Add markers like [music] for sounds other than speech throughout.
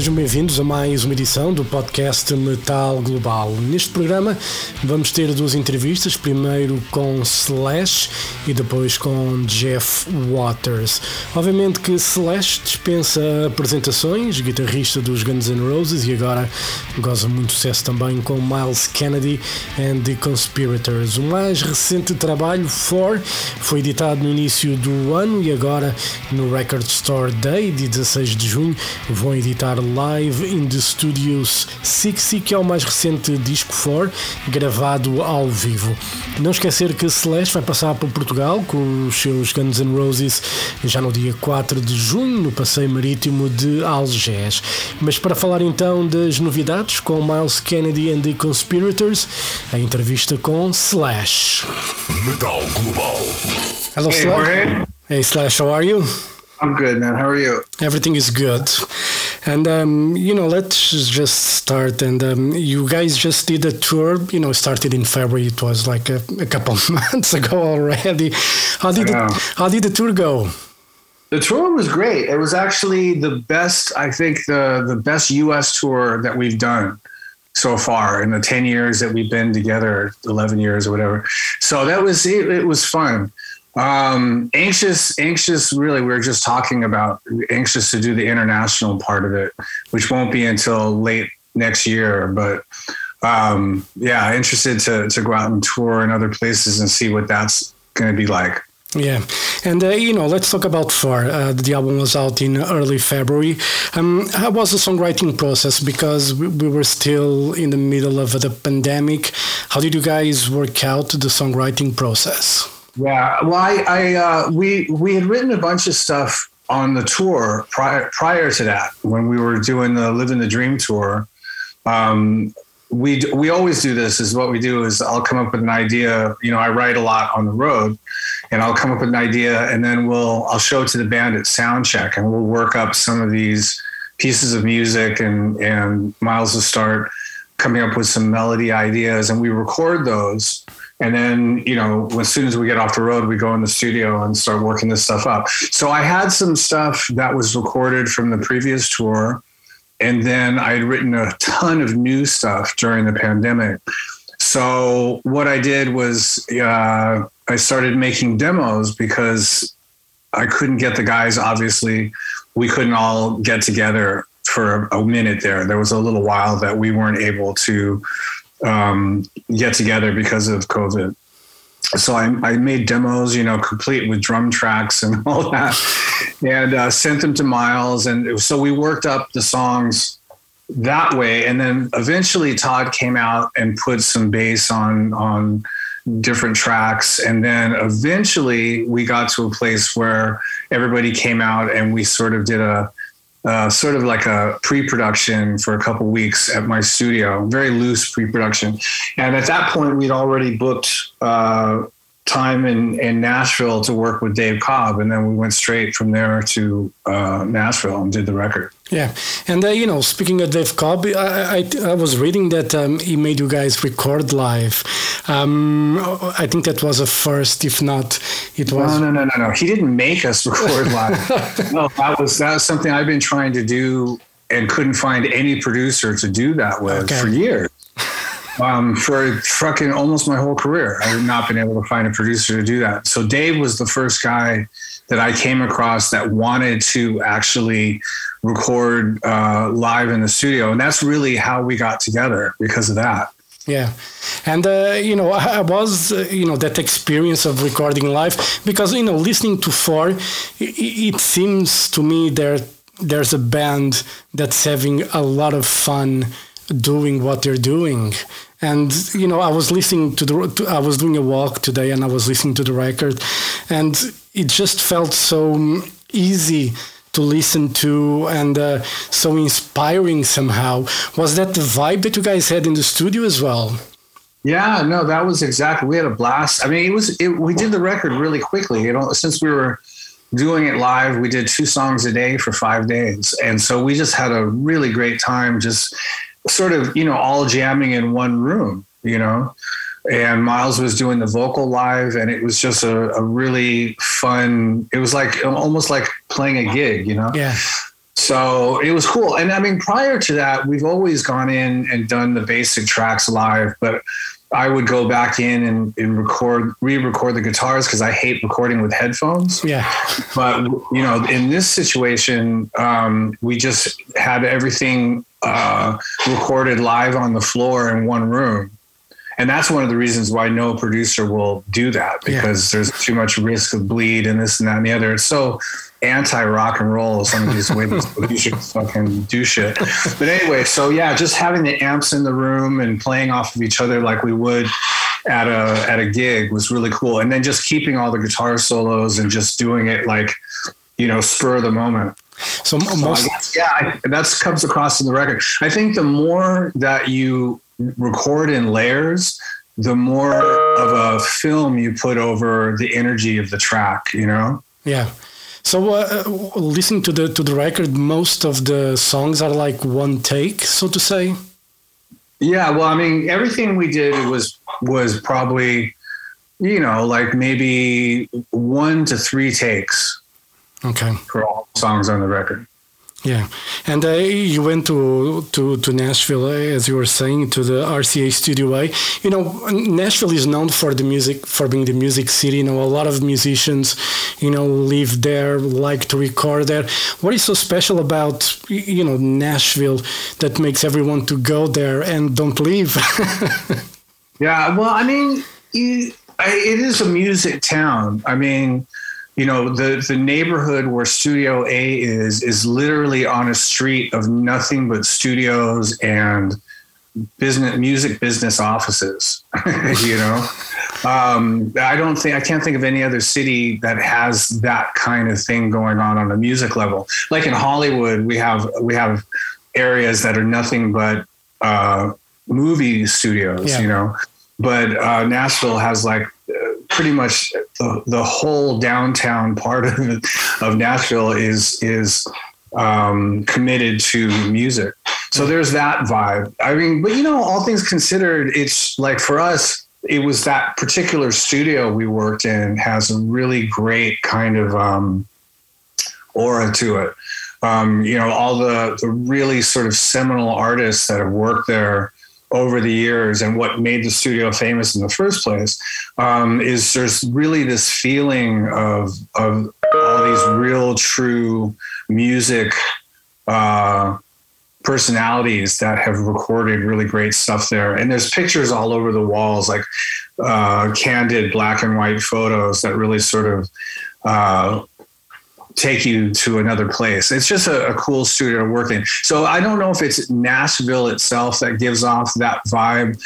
Sejam bem-vindos a mais uma edição do podcast Metal Global. Neste programa vamos ter duas entrevistas, primeiro com Slash e depois com Jeff Waters. Obviamente que Slash dispensa apresentações, guitarrista dos Guns N' Roses e agora goza muito sucesso também com Miles Kennedy and the Conspirators. O mais recente trabalho, For, foi editado no início do ano e agora no Record Store Day, de 16 de junho, vão editar Live in the Studios 60, que é o mais recente disco for, gravado ao vivo. Não esquecer que Celeste vai passar por Portugal com os seus Guns N' Roses já no dia 4 de junho, no passeio marítimo de Algés. Mas para falar então das novidades com Miles Kennedy and the Conspirators, a entrevista com Slash. Metal Global. Hello, Slash. Hey, Slash, how are you? I'm good, man. How are you? Everything is good. And, um, you know, let's just start. And um, you guys just did a tour, you know, started in February. It was like a, a couple of [laughs] months ago already. How did, it, how did the tour go? The tour was great. It was actually the best, I think, the the best U.S. tour that we've done so far in the ten years that we've been together, eleven years or whatever. So that was it. It was fun. Um, anxious, anxious. Really, we're just talking about anxious to do the international part of it, which won't be until late next year. But um, yeah, interested to to go out and tour in other places and see what that's going to be like. Yeah, and uh, you know, let's talk about Far. Uh, the album was out in early February. Um, how was the songwriting process? Because we, we were still in the middle of the pandemic. How did you guys work out the songwriting process? Yeah, well, I, I uh, we we had written a bunch of stuff on the tour prior prior to that when we were doing the Living the Dream tour. Um, we we always do this. Is what we do is I'll come up with an idea. You know, I write a lot on the road, and I'll come up with an idea, and then we'll I'll show it to the band at sound check, and we'll work up some of these pieces of music, and and Myles will start coming up with some melody ideas, and we record those. And then, you know, as soon as we get off the road, we go in the studio and start working this stuff up. So I had some stuff that was recorded from the previous tour. And then I had written a ton of new stuff during the pandemic. So what I did was uh, I started making demos because I couldn't get the guys, obviously, we couldn't all get together for a minute there. There was a little while that we weren't able to um, get together because of COVID. So I, I made demos, you know, complete with drum tracks and [laughs] all that, and uh, sent them to Myles. And was- so we worked up the songs that way. And then eventually Todd came out and put some bass on on different tracks. And then eventually we got to a place where everybody came out and we sort of did a uh, sort of like a pre-production for a couple weeks at my studio, very loose pre-production. And at that point, we'd already booked uh, time in, in Nashville to work with Dave Cobb, and then we went straight from there to uh, Nashville and did the record. Yeah, and uh, you know, speaking of Dave Cobb, I, I, I was reading that um, he made you guys record live. Um, I think that was a first, if not, it was. No, no, no, no, no. He didn't make us record live. [laughs] no, that was that was something I've been trying to do and couldn't find any producer to do that with Okay. for years. Um, for fucking almost my whole career, I have not been able to find a producer to do that. So Dave was the first guy that I came across that wanted to actually record uh, live in the studio, and that's really how we got together because of that. Yeah, and uh, you know, [laughs] I I was uh, you know that experience of recording live because you know listening to four, it, it seems to me there there's a band that's having a lot of fun doing what they're doing. And you know, I was listening to the, to, I was doing a walk today, and I was listening to the record, and it just felt so easy to listen to and uh, so inspiring somehow. Was that the vibe that you guys had in the studio as well? Yeah, no, that was exactly. We had a blast. I mean, it was. It, we did the record really quickly. You know, since we were doing it live, we did two songs a day for five days, and so we just had a really great time, just sort of, you know, all jamming in one room. you know. And Myles was doing the vocal live, and it was just a, a really fun. It was like um, almost like playing a gig, you know. Yeah. So it was cool. And I mean, prior to that, we've always gone in and done the basic tracks live, but I would go back in and, and record, re-record the guitars because I hate recording with headphones. Yeah. But you know, in this situation, um, we just had everything uh, recorded live on the floor in one room, and that's one of the reasons why no producer will do that because yeah. there's too much risk of bleed and this and that and the other. It's so anti rock and roll. Some of these ways [laughs] you should fucking do shit. But anyway, so yeah, just having the amps in the room and playing off of each other like we would at a at a gig was really cool. And then just keeping all the guitar solos and just doing it like you know spur of the moment. So, most, guess, yeah, that comes across in the record. I think the more that you record in layers, the more of a film you put over the energy of the track. You know. Yeah. So uh, listening to the to the record, most of the songs are like one take, so to say. Yeah, well, I mean, everything we did was was probably, you know, like maybe one to three takes. Okay. For all songs on the record. Yeah, and uh, you went to, to, to Nashville, uh, as you were saying, to the RCA Studio A. You know, Nashville is known for the music, for being the music city. You know, a lot of musicians, you know, live there, like to record there. What is so special about, you know, Nashville that makes everyone to go there and don't leave? [laughs] yeah, well, I mean, it is a music town. I mean, you know the the neighborhood where studio a is is literally on a street of nothing but studios and business music business offices [laughs] you know? Um, i don't think i can't think of any other city that has that kind of thing going on on a music level. Like in hollywood we have we have areas that are nothing but uh, movie studios yeah. you know? But uh, nashville has like pretty much the, the whole downtown part of, of Nashville is is um, committed to music. So there's that vibe. I mean, but you know, all things considered, it's like for us, it was that particular studio we worked in has a really great kind of um, aura to it. Um, you know, all the the really sort of seminal artists that have worked there over the years and what made the studio famous in the first place um, is there's really this feeling of of all these real true music uh, personalities that have recorded really great stuff there. And there's pictures all over the walls like uh, candid black and white photos that really sort of uh, take you to another place. It's just a, a, cool studio to work in. So I don't know if it's Nashville itself that gives off that vibe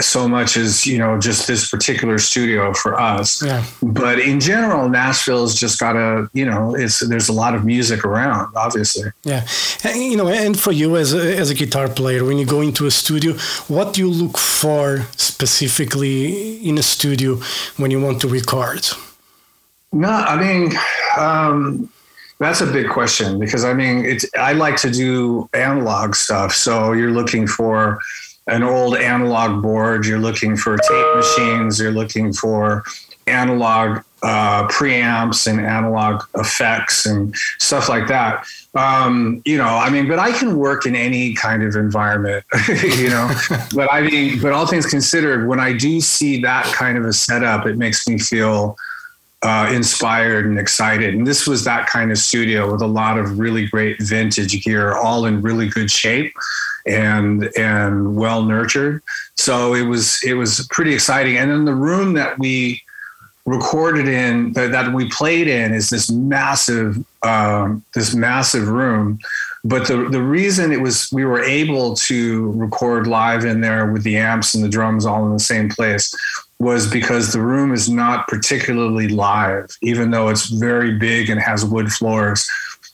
so much as you know just this particular studio for us yeah. but in general nashville's just got a you know it's there's a lot of music around obviously yeah and, you know and for you as a, as a guitar player when you go into a studio what do you look for specifically in a studio when you want to record no, I mean, um, that's a big question because I mean, it's, I like to do analog stuff. So you're looking for an old analog board, you're looking for tape machines, you're looking for analog uh, preamps and analog effects and stuff like that. Um, you know, I mean, but I can work in any kind of environment, [laughs] you know. [laughs] but I mean, but all things considered, when I do see that kind of a setup, it makes me feel uh, inspired and excited. And this was that kind of studio with a lot of really great vintage gear, all in really good shape and and well nurtured. So it was it was pretty exciting. And then the room that we recorded in that, that we played in is this massive um, this massive room but the the reason it was we were able to record live in there with the amps and the drums all in the same place was because the room is not particularly live, even though it's very big and has wood floors.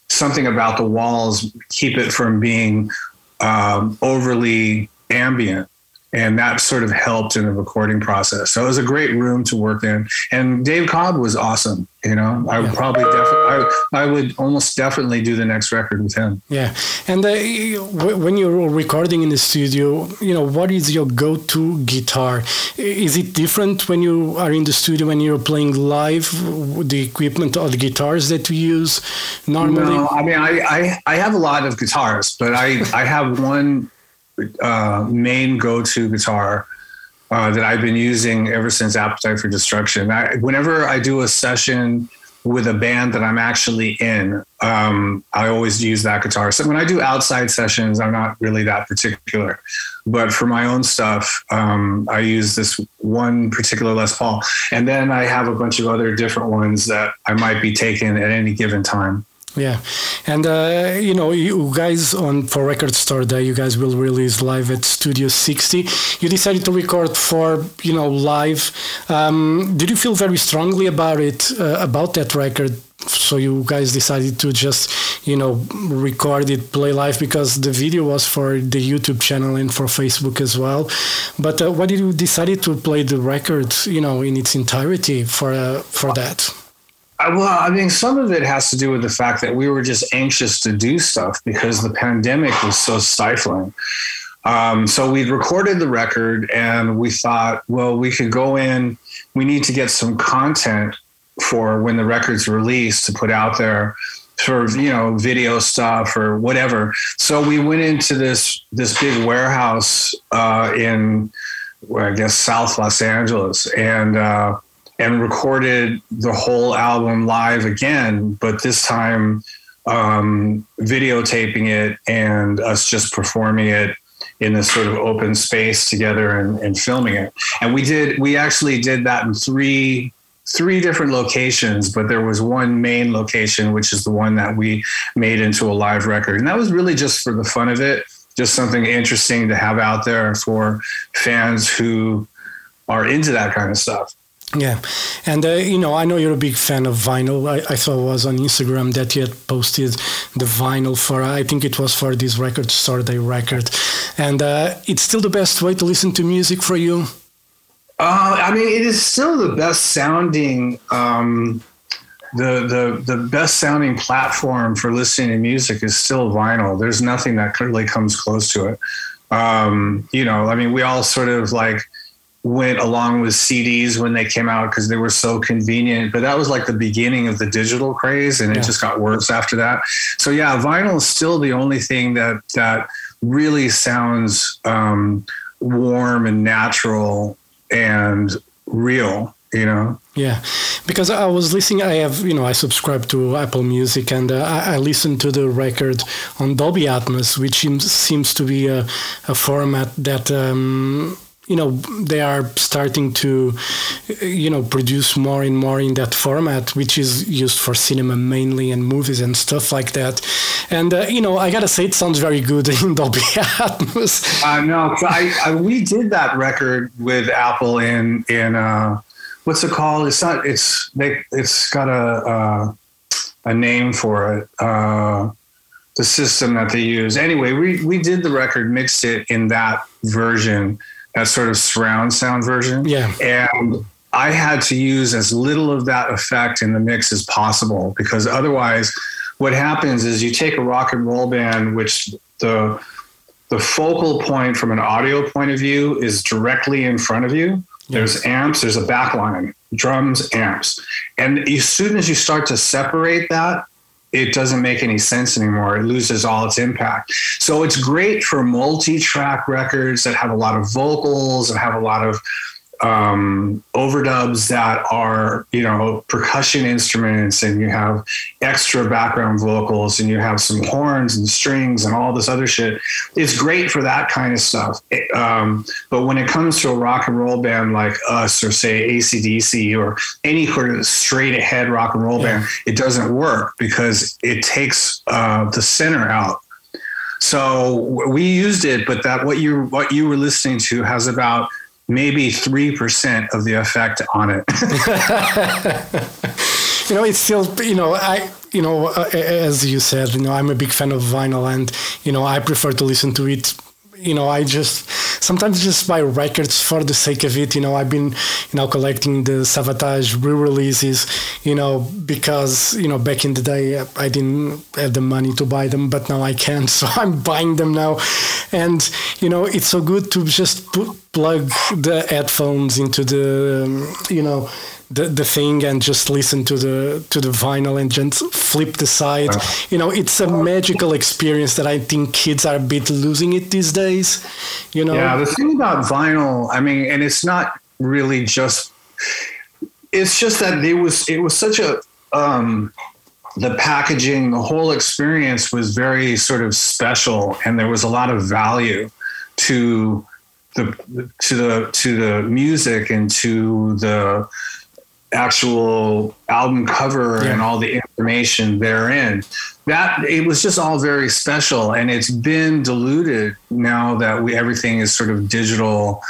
Something about the walls keep it from being um, overly ambient. And that sort of helped in the recording process. So it was a great room to work in, and Dave Cobb was awesome. You know, I would probably definitely, I, I would almost definitely do the next record with him. Yeah, and uh, when you're recording in the studio, you know, what is your go-to guitar? Is it different when you are in the studio when you're playing live? The equipment or the guitars that you use normally? No, I mean, I, I, I have a lot of guitars, but I, I have one uh, main go-to guitar uh, that I've been using ever since Appetite for Destruction. I, whenever I do a session with a band that I'm actually in, um, I always use that guitar. So when I do outside sessions, I'm not really that particular. But for my own stuff, um, I use this one particular Les Paul. And then I have a bunch of other different ones that I might be taking at any given time. Yeah, and uh, you know, you guys on for Record Store Day, you guys will release live at Studio 60. You decided to record for you know live. Um, did you feel very strongly about it uh, about that record? So you guys decided to just you know record it, play live because the video was for the YouTube channel and for Facebook as well. But uh, why did you decided to play the record you know in its entirety for uh, for that? Well, I mean, some of it has to do with the fact that we were just anxious to do stuff because the pandemic was so stifling. Um, so we recorded the record and we thought, well, we could go in, we need to get some content for when the record's released to put out there for you know video stuff or whatever so we went into this this big warehouse uh, in well, i guess south los angeles and uh, and recorded the whole album live again, but this time um, videotaping it and us just performing it in this sort of open space together and, and filming it. And we did, we actually did that in three three different locations, but there was one main location, which is the one that we made into a live record. And that was really just for the fun of it, just something interesting to have out there for fans who are into that kind of stuff. Yeah, and uh, you know, I know you're a big fan of vinyl. I, I saw it was on Instagram that you had posted the vinyl for. I think it was for this record store day record, and uh, it's still the best way to listen to music for you. Uh, I mean, it is still the best sounding, um, the the the best sounding platform for listening to music is still vinyl. There's nothing that really comes close to it. Um, you know, I mean, we all sort of like went along with CDs when they came out because they were so convenient. But that was like the beginning of the digital craze, and yeah. it just got worse after that. So yeah, vinyl is still the only thing that that really sounds um, warm and natural and real. You know. Yeah, because I was listening. I have, you know, I subscribe to Apple Music, and uh, I, I listened to the record on Dolby Atmos, which seems seems to be a, a format that um, you know they are starting to you know produce more and more in that format which is used for cinema mainly and movies and stuff like that. And uh, you know i gotta say it sounds very good [laughs] in dolby atmos. I know. We did that record with apple in in uh what's it called? It's not it's they it's got a uh, a name for it uh the system that they use. Anyway we we did the record mixed it in that version that sort of surround sound version. Yeah. And I had to use as little of that effect in the mix as possible because otherwise, what happens is you take a rock and roll band, which the the focal point from an audio point of view is directly in front of you. There's amps, there's a backline, drums, amps. And as soon as you start to separate that, it doesn't make any sense anymore. It loses all its impact. So it's great for multi track records that have a lot of vocals and have a lot of um, overdubs that are, you know, percussion instruments and you have extra background vocals and you have some horns and strings and all this other shit. It's great for that kind of stuff. Um, but when it comes to a rock and roll band like us or say AC/DC or any sort of straight ahead rock and roll yeah. band, it doesn't work because it takes uh, the center out. So we used it, but that what you what you were listening to has about maybe 3% of the effect on it. [laughs] [laughs] you know, it's still, you know, I, you know, uh, as you said, you know, I'm a big fan of vinyl and, you know, I prefer to listen to it you know, I just sometimes just buy records for the sake of it. You know, I've been, you know, collecting the Savatage re-releases, you know, because you know back in the day I didn't have the money to buy them, but now I can, [laughs] so I'm buying them now, and you know, it's so good to just put, plug the headphones into the, um, you know the, the thing and just listen to the to the vinyl and just flip the side. You know, it's a magical experience that I think kids are a bit losing it these days. You know. Yeah, the thing about vinyl, I mean, and it's not really just. It's just that it was it was such a um, the packaging, the whole experience was very sort of special, and there was a lot of value to the to the to the music and to the actual album cover yeah. and all the information therein. That it was just all very special, and it's been diluted now that we everything is sort of digital,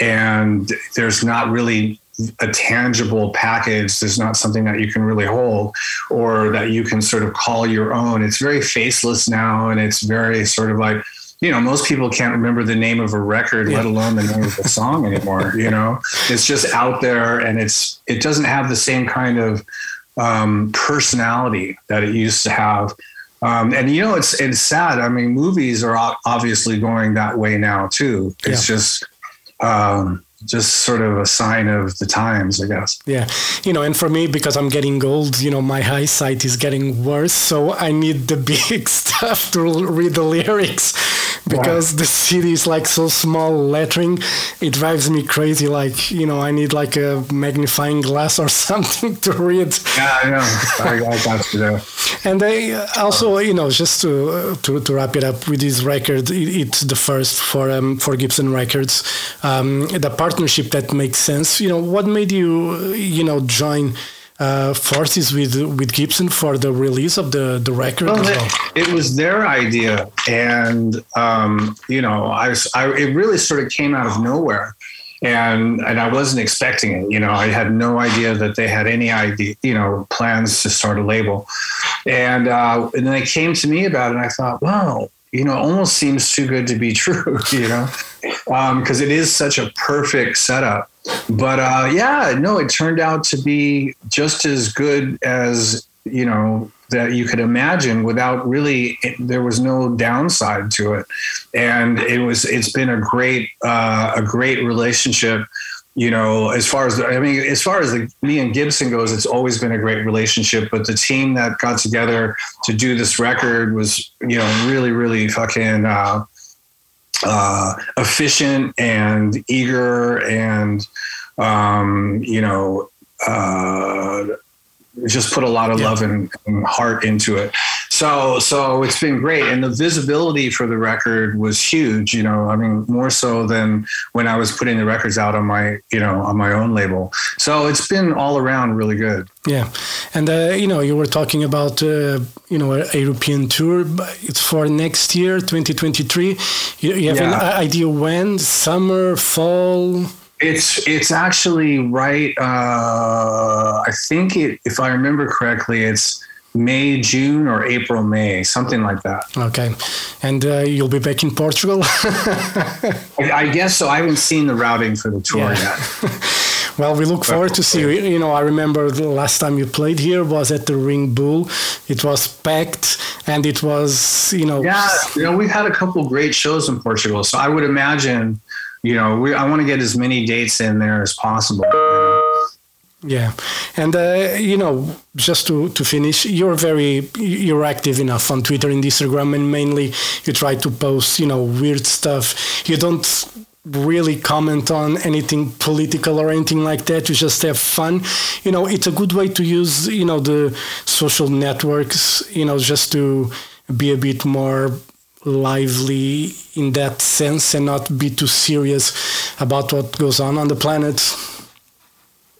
and there's not really a tangible package. There's not something that you can really hold or that you can sort of call your own. It's very faceless now, and it's very sort of like you know, most people can't remember the name of a record, yeah. let alone the name of a song [laughs] anymore. You know, it's just out there, and it's it doesn't have the same kind of um, personality that it used to have. Um, and you know, it's it's sad. I mean, movies are obviously going that way now too. It's yeah. just um, just sort of a sign of the times, I guess. Yeah. You know, and for me, because I'm getting old, you know, my eyesight is getting worse. So I need the [laughs] big stuff to read the lyrics [laughs] because wow. the city is like so small lettering. It drives me crazy. Like, you know, I need like a magnifying glass or [laughs] something to read. Yeah, I know. I, I got you there. [laughs] And I also, you know, just to, to, to wrap it up with this record, it, it's the first for, um, for Gibson Records. Um, the partnership that makes sense. You know, what made you, you know, join uh, forces with with Gibson for the release of the the record? Well, well? It was their idea, and um, you know, I, was, I it really sort of came out of nowhere. And and I wasn't expecting it. You know, I had no idea that they had any idea, you know, plans to start a label. And uh, and then they came to me about it, and I thought, wow, you know, almost seems too good to be [laughs] true, you know, because um, it is such a perfect setup. But uh, yeah, no, it turned out to be just as good as, you know, that you could imagine without really, there was no downside to it. And it was, it's been a great, uh, a great relationship you know, as far as the, I mean, as far as the, me and Gibson goes, it's always been a great relationship. But the team that got together to do this record was, you know, really, really fucking uh, uh, efficient and eager, and um, you know, uh, just put a lot of yeah. love and, and, heart into it. So, so it's been great. And the visibility for the record was huge, you know, I mean, more so than when I was putting the records out on my, you know, on my own label. So it's been all around really good. Yeah. And, uh, you know, you were talking about, uh, you know, a European tour. It's for next year, 2023. You, you have yeah. an idea when? Summer, fall? It's it's actually right. Uh, I think it, if I remember correctly, it's May, June, or April, May, something like that. Okay, and uh, you'll be back in Portugal. [laughs] I, I, guess so. I haven't seen the routing for the tour yeah. yet. [laughs] well, we look forward to see you. You know, I remember the last time you played here was at the Ring Bull. It was packed, and it was you know. Yeah, you know, we've had a couple great shows in Portugal, so I would imagine you know, we, I want to get as many dates in there as possible. Yeah, and uh, you know, just to, to finish, you're very you're active enough on Twitter and Instagram, and mainly you try to post you know weird stuff. You don't really comment on anything political or anything like that. You just have fun. You know, it's a good way to use you know the social networks. You know, just to be a bit more lively in that sense and not be too serious about what goes on on the planet.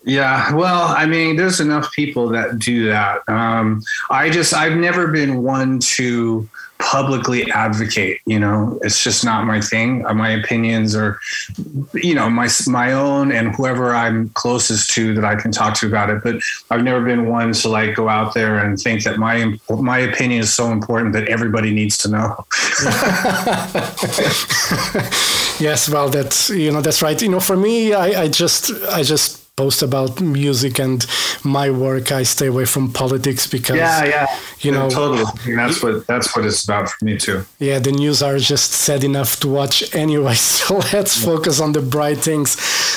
Yeah, well, I mean, there's enough people that do that. Um, I just, I've never been one to publicly advocate. You know, it's just not my thing. Uh, My opinions are, you know, my my own and whoever I'm closest to that I can talk to about it. But I've never been one to like go out there and think that my my opinion is so important that everybody needs to know. [laughs] yes, well, that's you know that's right. You know, for me, I, I just I just post about music and my work. I stay away from politics because yeah, yeah you know totally. And that's what that's what it's about for me too. yeah, the news are just sad enough to watch anyway. [laughs] So let's focus on the bright things.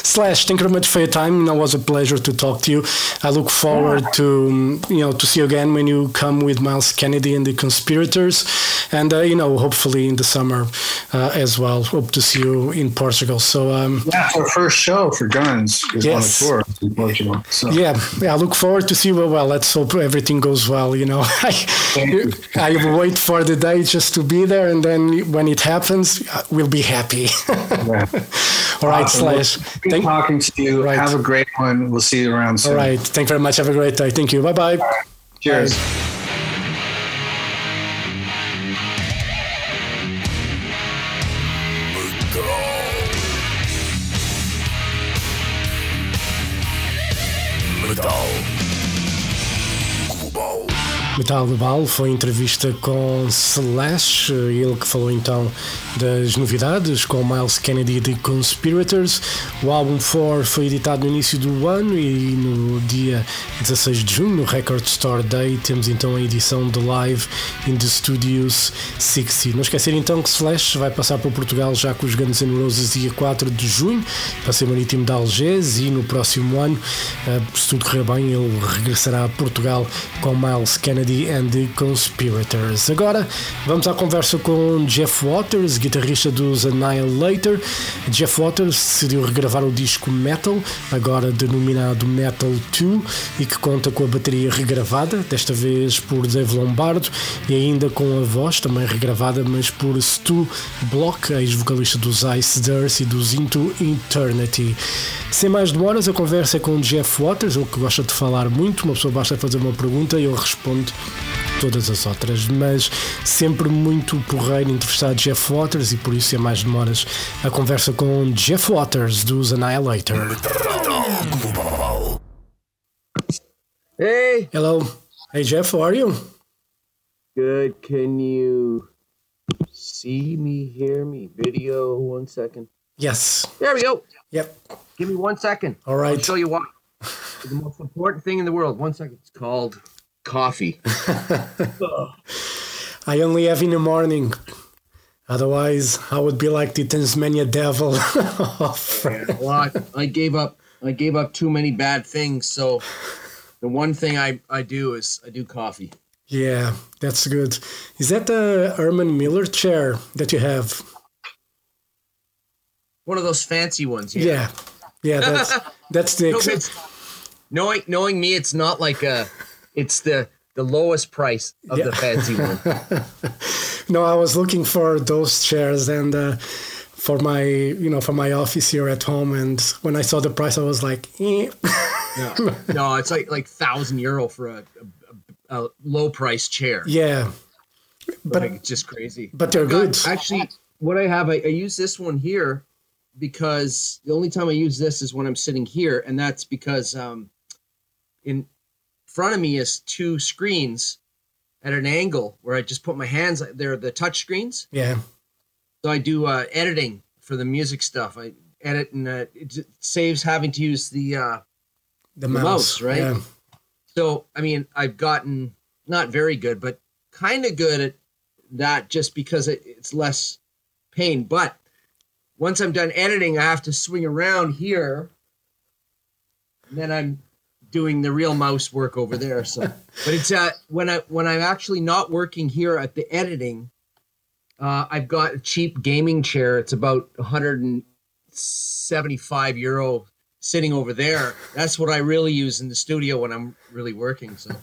Slash, thank you very much for your time. You it was a pleasure to talk to you. I look forward to um, you know to see you again when you come with Myles Kennedy and the Conspirators, and uh, you know hopefully in the summer uh, as well. Hope to see you in Portugal. So um, Yeah, our first show for Guns is Yes. On a in Portugal. So. yeah, yeah, I look forward to see you. Well, let's hope everything goes well. You know, [laughs] I, you. I wait for the day just to be there, and then when it happens, we'll be happy. Yeah. [laughs] All right, Awesome. Well, Slash. Good Thank, talking to you. Right. Have a great one. We'll see you around soon. all right, thank you very much. Have a great day. Thank you. Bye bye. Cheers. Metal. Metal Global foi entrevista com Slash, ele que falou então das novidades com Miles Kennedy de Conspirators. O álbum 4 foi editado no início do ano e no dia 16 de junho, no Record Store Day, temos então a edição de Live in the Studios 60. Não esquecer então que Slash vai passar por Portugal já com os Guns N' Roses dia 4 de junho, passeio marítimo de Algés e no próximo ano, eh, se tudo correr bem, ele regressará a Portugal com Miles Kennedy and the Conspirators. Agora vamos à conversa com Jeff Waters, guitarrista dos Annihilator. Jeff Waters decidiu regravar o disco Metal, agora denominado Metal 2, e que conta com a bateria regravada, desta vez por Dave Lombardo, e ainda com a voz também regravada, mas por Stu Block, ex-vocalista dos Ice Dirt e dos Into Eternity. Sem mais demoras, a conversa é com Jeff Waters, ele que gosta de falar muito, uma pessoa basta fazer uma pergunta e ele responde todas as outras, mas sempre muito porreiro entrevistar Jeff Waters e por isso é mais demoras a conversa com Jeff Waters dos Annihilator. Hey, Hello, hey Jeff, how are you? good. Can you see me, hear me? Video, one second. Yes. There we go. Yep. Give me one second. All I'll right. show you why. The most important thing in the world. One second. It's called coffee. [laughs] I only have in the morning. Otherwise, I would be like the Tasmania devil. [laughs] Oh, well, I, I gave up. I gave up too many bad things. So the one thing I, I do is I do coffee. yeah, that's good. Is that the Herman Miller chair that you have? One of those fancy ones. Yeah. Yeah, that's that's the [laughs] No, knowing knowing me, it's not like a. It's the the lowest price of Yeah. the fancy one. [laughs] No, I was looking for those chairs and uh, for my, you know, for my office here at home. And when I saw the price, I was like, eh. No, no, it's like like thousand euro for a, a, a low price chair. yeah, but like, it's just crazy. but they're good. Actually, what I have, I, I use this one here because the only time I use this is when I'm sitting here, and that's because um, in front of me is two screens at an angle where I just put my hands. They're the touch screens, Yeah, so I do uh, editing for the music stuff. I edit, and uh, it saves having to use the. Uh, the mouse, mouse, right? Yeah. So, I mean, I've gotten not very good, but kind of good at that just because it, it's less pain. But once I'm done editing, I have to swing around here. And then I'm doing the real mouse work over there. So, [laughs] but it's uh, when I when I'm actually not working here at the editing, uh, I've got a cheap gaming chair. It's about 175 euro sitting over there. That's what I really use in the studio when I'm really working. So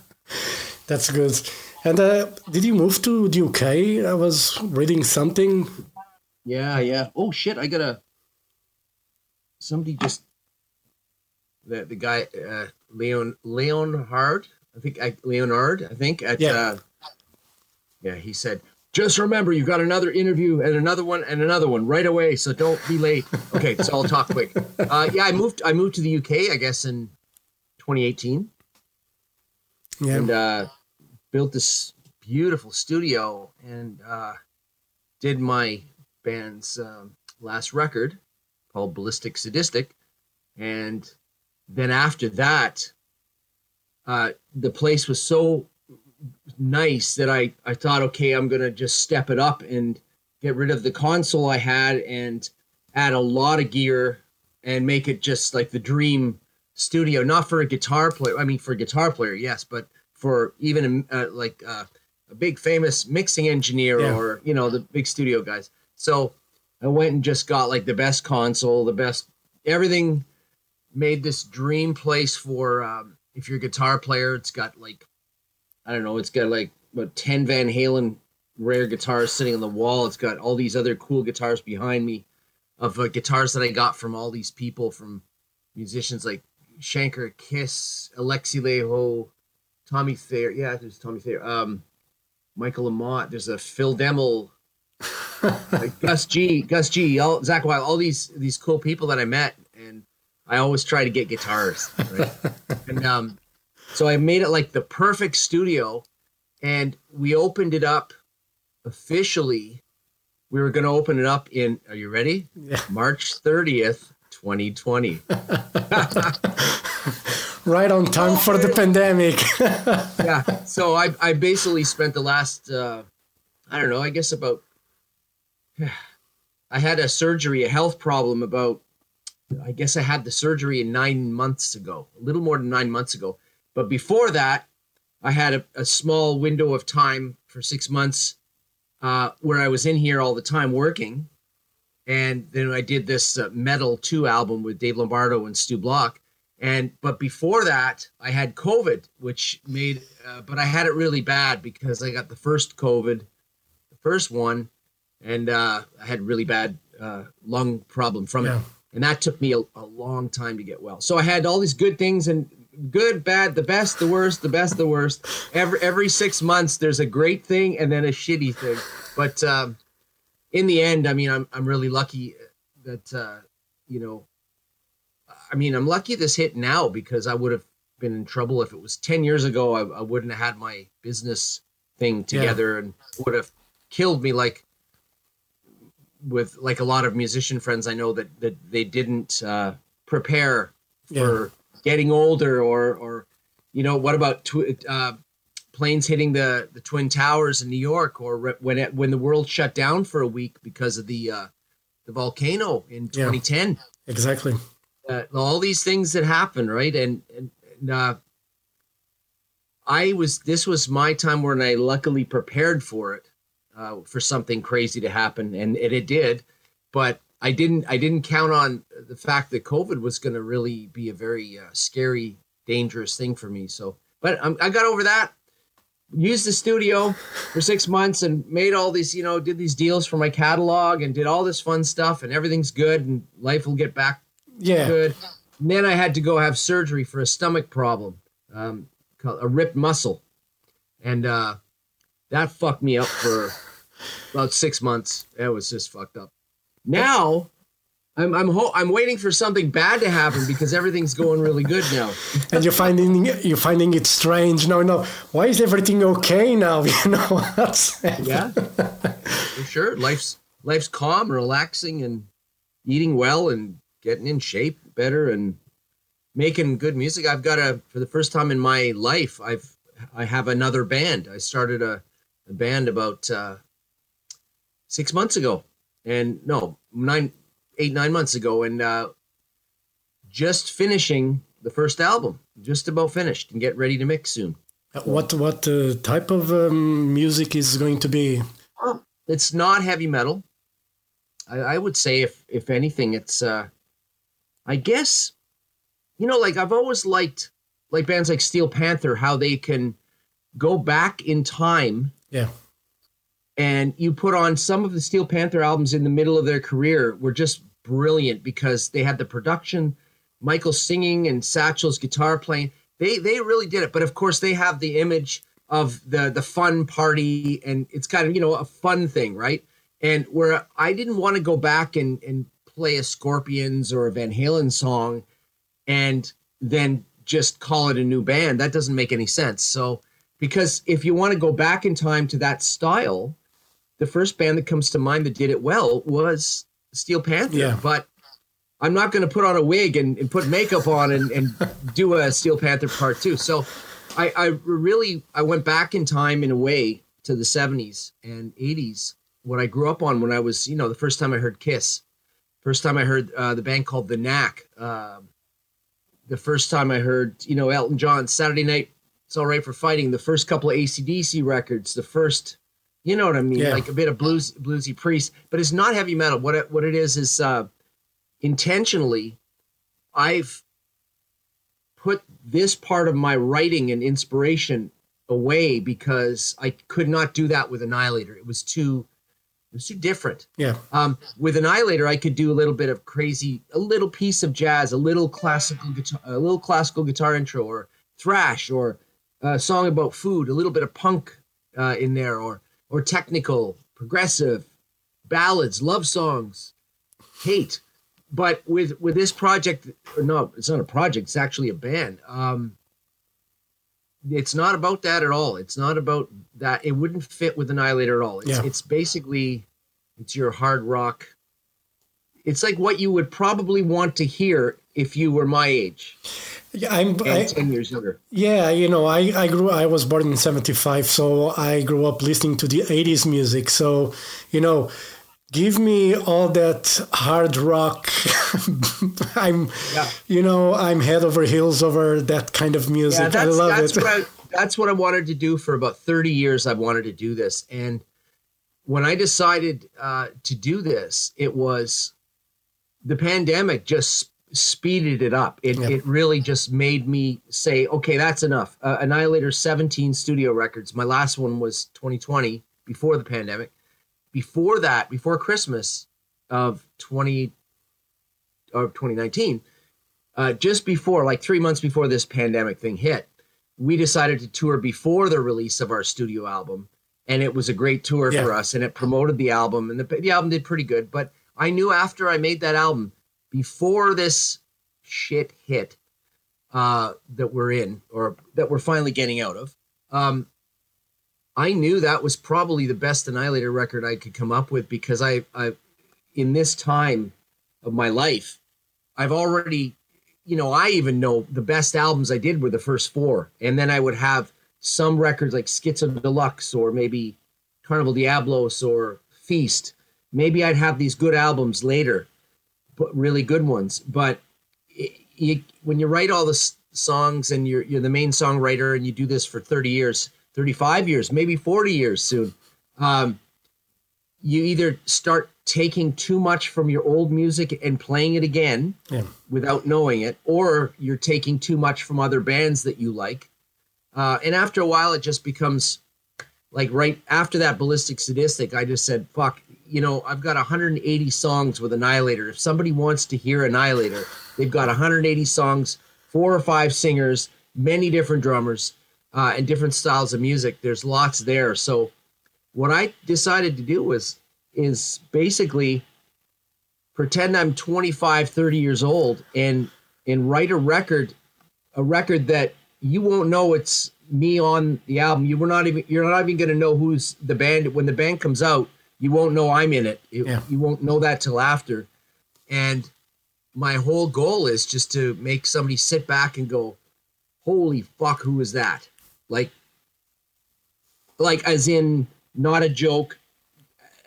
That's good. And uh, did you move to the UK? I was reading something. yeah, yeah. Oh shit! I gotta. Somebody just the the guy uh, Leon Leonhard, I think I, Leonard, I think at Yeah. uh, yeah, he said, just remember you got another interview and another one and another one right away, so don't be late. Okay, so I'll talk quick. Uh, yeah, I moved I moved to the UK, I guess in 2018 Yeah. and uh, built this beautiful studio and uh, did my band's um, last record called Ballistic Sadistic. And then after that, uh, the place was so nice that I, I thought, okay, I'm going to just step it up and get rid of the console I had and add a lot of gear and make it just like the dream studio, not for a guitar player. I mean, for a guitar player, yes, but for even uh, like uh, a big famous mixing engineer Yeah. or you know the big studio guys. So I went and just got like the best console, the best everything. Made this dream place for um, if you're a guitar player. It's got like I don't know. It's got like about ten Van Halen rare guitars sitting on the wall. It's got all these other cool guitars behind me of uh, guitars that I got from all these people from musicians like Shanker Kiss, Alexi Laiho, Tommy Thayer. Yeah, there's Tommy Thayer. Um, Michael Amott. There's a Phil Demmel, [laughs] like Gus G, Gus G, all, Zakk Wylde, all these these cool people that I met, I always try to get guitars. Right? [laughs] and um, so I made it like the perfect studio, and we opened it up officially. We were going to open it up in. Are you ready? Yeah. March thirtieth, twenty twenty. [laughs] Right on time for the pandemic. [laughs] yeah. So I I basically spent the last uh, I don't know I guess about [sighs] I had a surgery a health problem about I guess I had the surgery nine months ago a little more than nine months ago. But before that I had a, a small window of time for six months uh, where I was in here all the time working. And then I did this uh, Metal Two album with Dave Lombardo and Stu Block. And but before that i had covid which made uh, but i had it really bad because i got the first covid the first one and uh, i had really bad uh, lung problem from Yeah. it and that took me a, a long time to get well. So i had all these good things and good bad the best the worst the best the worst. Every every six months there's a great thing and then a shitty thing. But um, in the end i mean i'm, I'm really lucky that uh, you know I mean, I'm lucky this hit now because I would have been in trouble if it was 10 years ago. I, I wouldn't have had my business thing together and would have killed me like with like a lot of musician friends I know that that they didn't uh, prepare for getting older or or you know what about tw- uh, planes hitting the the twin towers in New York or re- when it, when the world shut down for a week because of the uh, the volcano in Yeah. 2010 exactly. uh, all these things that happen, right? And, and, and uh, I was this was my time when I luckily prepared for it, uh, for something crazy to happen, and it, it did. But I didn't I didn't count on the fact that COVID was going to really be a very uh, scary, dangerous thing for me. So, but I'm, I got over that. Used the studio for six months and made all these, you know, did these deals for my catalog and did all this fun stuff, and everything's good, and life will get back Yeah. good. And then I had to go have surgery for a stomach problem, um, a ripped muscle, and uh, that fucked me up for about six months. It was just fucked up. Now, I'm I'm ho- I'm waiting for something bad to happen because everything's going really good now. and you're finding you're finding it strange. No, no. Why is everything okay now? [laughs] You know what's Yeah, for sure. Life's life's calm, relaxing, and eating well, and getting in shape better, and making good music. I've got a for the first time in my life. I've I have another band. I started a, a band about uh, six months ago, and no nine, eight nine months ago, and uh, just finishing the first album. Just about finished and get ready to mix soon. What what uh, type of um, music is going to be? it's not heavy metal. I, I would say if if anything, it's uh I guess you know, like I've always liked like bands like Steel Panther, how they can go back in time Yeah, and you put on some of the Steel Panther albums in the middle of their career were just brilliant because they had the production, Michael singing and Satchel's guitar playing. They they really did it. But of course, they have the image of the the fun party, and it's kind of you know a fun thing, right? And where I didn't want to go back and and play a Scorpions or a Van Halen song, and then just call it a new band. That doesn't make any sense. So because if you want to go back in time to that style, the first band that comes to mind that did it well was Steel Panther. Yeah. But I'm not going to put on a wig and, and put makeup on and, and [laughs] do a Steel Panther part two. So I, I really I went back in time in a way to the 70s and 80s what I grew up on when I was you know the first time I heard Kiss, first time I heard uh, the band called The Knack, um, the first time I heard you know Elton John Saturday Night It's All Right for Fighting, the first couple of AC/DC records, the first you know what I mean Yeah. like a bit of blues bluesy priest, but it's not heavy metal. What it, what it is is uh, intentionally I've put this part of my writing and inspiration away because I could not do that with Annihilator. It was too it was too different. Yeah. Um, with Annihilator, I could do a little bit of crazy, a little piece of jazz, a little classical guitar, a little classical guitar intro, or thrash, or a song about food, a little bit of punk uh, in there, or or technical, progressive, ballads, love songs, hate. But with with this project, or no, it's not a project. It's actually a band. Um, it's not about that at all. It's not about that. It wouldn't fit with Annihilator at all. It's, Yeah. it's basically it's your hard rock. It's like what you would probably want to hear if you were my age Yeah, I'm. I, ten years younger. yeah, you know, I, I grew. I was born in '75, so I grew up listening to the '80s music. So, you know, give me all that hard rock. [laughs] I'm, Yeah. you know, I'm head over heels over that kind of music. Yeah, that's I love that's it. what I [laughs] that's what I wanted to do for about thirty years. I've wanted to do this, and when I decided uh, to do this, it was the pandemic just speeded it up. It Yeah. it really just made me say, okay, that's enough. Uh, Annihilator seventeen studio records. My last one was twenty twenty before the pandemic. Before that, before Christmas of twenty of twenty nineteen uh, just before, like three months before this pandemic thing hit, we decided to tour before the release of our studio album, and it was a great tour Yeah. for us, and it promoted the album, and the, the album did pretty good. But I knew after I made that album, before this shit hit uh, that we're in, or that we're finally getting out of, um, I knew that was probably the best Annihilator record I could come up with because I, I, in this time of my life, I've already you know, I even know the best albums I did were the first four, and then I would have some records like Schizo Deluxe or maybe Carnival Diablos or Feast. Maybe I'd have these good albums later, really good ones. But it, you, when you write all the s- songs and you're you're the main songwriter and you do this for 30 years, 35 years, maybe 40 years soon, um, you either start taking too much from your old music and playing it again Yeah. without knowing it, or you're taking too much from other bands that you like. Uh, and after a while, it just becomes like right after that ballistic sadistic. I just said, "Fuck," you know. I've got 180 songs with Annihilator. If somebody wants to hear Annihilator, they've got 180 songs, four or five singers, many different drummers, uh, and different styles of music. There's lots there. So, what I decided to do was is basically pretend I'm 25, 30 years old and and write a record, a record that you won't know it's me on the album. You were not even you're not even gonna know who's the band when the band comes out. You won't know I'm in it. It- Yeah. You won't know that till after. And my whole goal is just to make somebody sit back and go, "Holy fuck, who is that?" Like, like as in not a joke,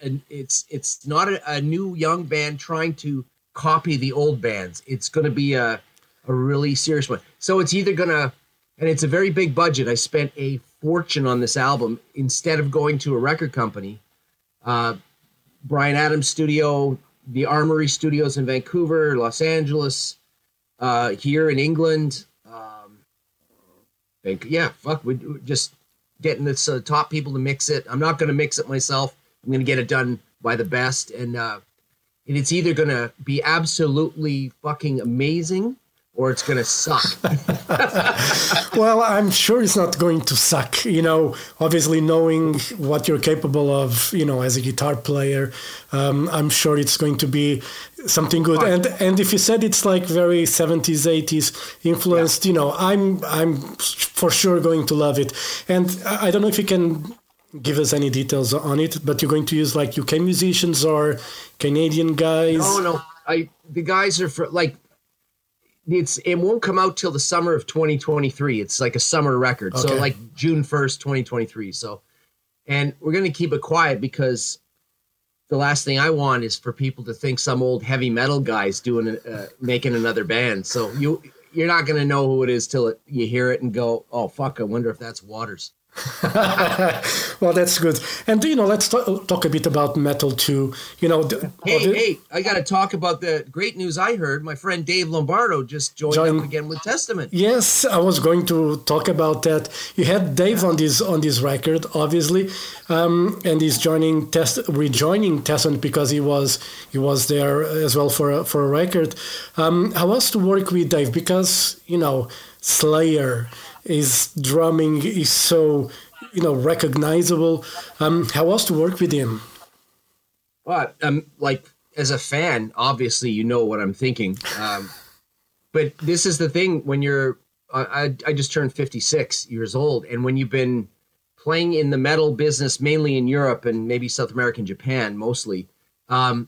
and it's it's not a, a new young band trying to copy the old bands. It's going to be a a really serious one. So it's either going to and it's a very big budget. I spent a fortune on this album instead of going to a record company. Uh, Bryan Adams Studio, the Armory Studios in Vancouver, Los Angeles, uh, here in England. Um, yeah, fuck, we just getting the uh, top people to mix it. I'm not going to mix it myself. I'm going to get it done by the best, and uh, and it's either going to be absolutely fucking amazing, or it's going to suck. [laughs] well, I'm sure it's not going to suck. You know, obviously knowing what you're capable of, you know, as a guitar player, um, I'm sure it's going to be something good. And and if you said it's like very 70s, 80s influenced, yeah. you know, I'm I'm for sure going to love it. And I don't know if you can give us any details on it, but you're going to use like UK musicians or Canadian guys. No, no. I the guys are for like it's it won't come out till the summer of 2023. It's like a summer record. Okay. So like June 1st, 2023. So and we're going to keep it quiet because the last thing I want is for people to think some old heavy metal guy's doing uh, making another band. So you you're not going to know who it is till it, you hear it and go, "Oh fuck, I wonder if that's Waters." [laughs] well, that's good. And you know, let's talk, talk a bit about metal too. You know, the, hey, the, hey, I got to talk about the great news I heard. My friend Dave Lombardo just joined join, up again with Testament. Yes, I was going to talk about that. You had Dave on this on this record, obviously, um, and he's joining test rejoining Testament because he was he was there as well for a, for a record. Um, how was to work with Dave because you know Slayer his drumming is so you know recognizable. Um, how was to work with him? Well, um, like as a fan, obviously you know what I'm thinking. Um, but this is the thing when you're I, I just turned 56 years old, and when you've been playing in the metal business mainly in Europe and maybe South America and Japan mostly, um,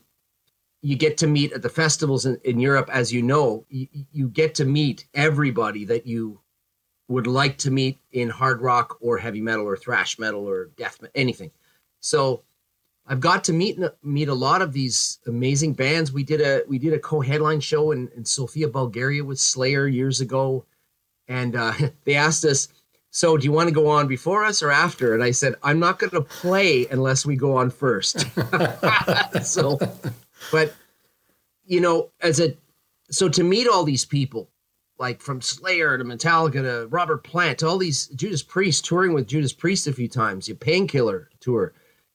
you get to meet at the festivals in, in Europe, as you know, you, you, get to meet everybody that you would like to meet in hard rock or heavy metal or thrash metal or death metal, anything. So I've got to meet meet a lot of these amazing bands. We did a we did a co-headline show in, in Sofia, Bulgaria with Slayer years ago, and uh, [laughs] they asked us, "So do you want to go on before us or after?" And I said, "I'm not going to play unless we go on first. [laughs] so, but you know, as a so to meet all these people like from Slayer to Metallica to Robert Plant to all these Judas Priest touring with Judas Priest a few times, your Painkiller tour,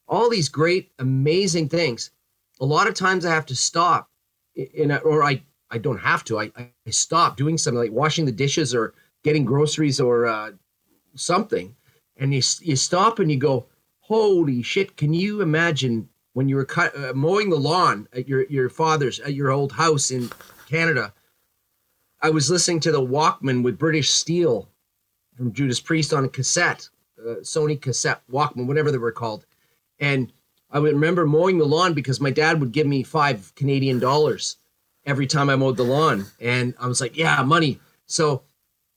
all these great, amazing things. A lot of times I have to stop, in a, or I I don't have to. I, I stop doing something like washing the dishes or getting groceries or uh, something, and you you stop and you go, holy shit! Can you imagine when you were cut, uh, mowing the lawn at your your father's at your old house in Canada? I was listening to the Walkman with British Steel from Judas Priest on a cassette, uh, Sony cassette Walkman, whatever they were called. And I would remember mowing the lawn because my dad would give me five Canadian dollars every time I mowed the lawn. And I was like, yeah, money. So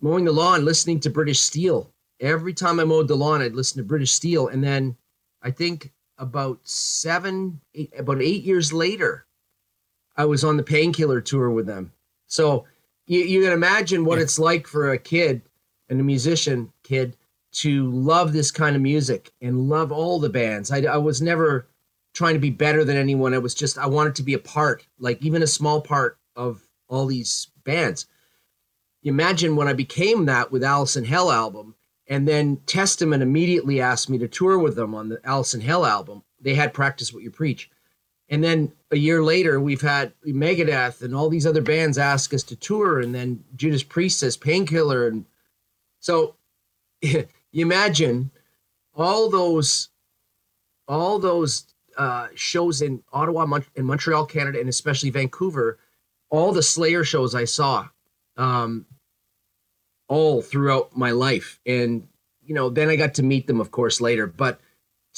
mowing the lawn, listening to British Steel. Every time I mowed the lawn, I'd listen to British Steel. And then I think about seven, eight, about eight years later, I was on the painkiller tour with them. So you, you can imagine what yeah. it's like for a kid and a musician kid to love this kind of music and love all the bands. I, I was never trying to be better than anyone. It was just I wanted to be a part, like even a small part of all these bands. You imagine when I became that with Alice in Hell album, and then Testament immediately asked me to tour with them on the Alice in Hell album. They had practice what you preach. And then a year later, we've had Megadeth and all these other bands ask us to tour, and then Judas Priest says Painkiller, and so [laughs] you imagine all those, all those uh, shows in Ottawa Mon- and Montreal, Canada, and especially Vancouver, all the Slayer shows I saw, um, all throughout my life, and you know, then I got to meet them, of course, later, but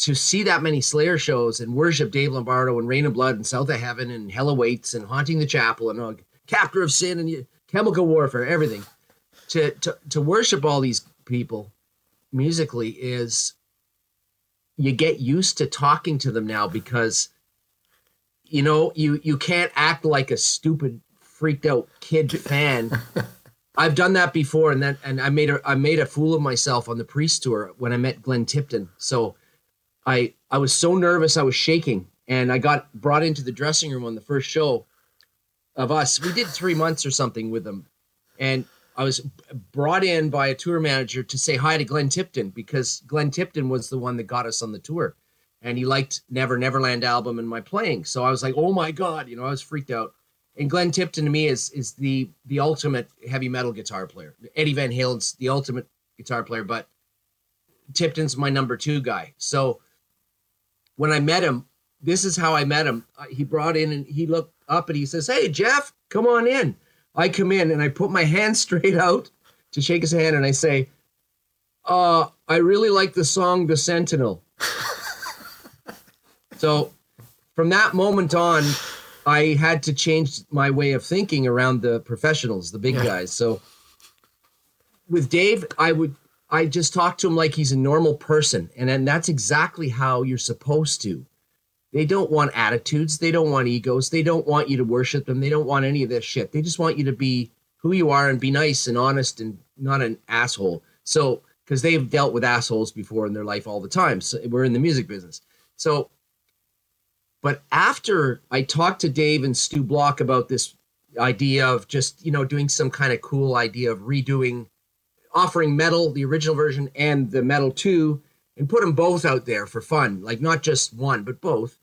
to see that many Slayer shows and worship Dave Lombardo and Rain of Blood and South of Heaven and Hell Awaits and Haunting the Chapel and uh, Captor of Sin and Chemical Warfare, everything. To, to to worship all these people musically is you get used to talking to them now because you know you you can't act like a stupid freaked out kid fan [laughs] I've done that before, and then and I made a I made a fool of myself on the Priest tour when I met Glenn Tipton. So I I was so nervous I was shaking and I got brought into the dressing room on the first show of us. We did 3 months or something with them and I was brought in by a tour manager to say hi to Glenn Tipton because Glenn Tipton was the one that got us on the tour and he liked Never Neverland album and my playing. So I was like, "Oh my god," you know, I was freaked out. And Glenn Tipton to me is is the the ultimate heavy metal guitar player. Eddie Van Halen's the ultimate guitar player, but Tipton's my number two guy. So when I met him, this is how I met him. Uh, he brought in and he looked up and he says, "Hey Jeff, come on in." I come in and I put my [laughs] hand straight out to shake his hand and I say, uh, I really like the song The Sentinel. [laughs] so from that moment on, I had to change my way of thinking around the professionals, the big yeah. guys. So with Dave, I would I just talk to him like he's a normal person. And then that's exactly how you're supposed to. They don't want attitudes. They don't want egos. They don't want you to worship them. They don't want any of this shit. They just want you to be who you are and be nice and honest and not an asshole. So, because they've dealt with assholes before in their life all the time. So, we're in the music business. So, but after I talked to Dave and Stu Block about this idea of just, you know, doing some kind of cool idea of redoing, offering metal, the original version, and the metal 2, and put them both out there for fun, like not just one, but both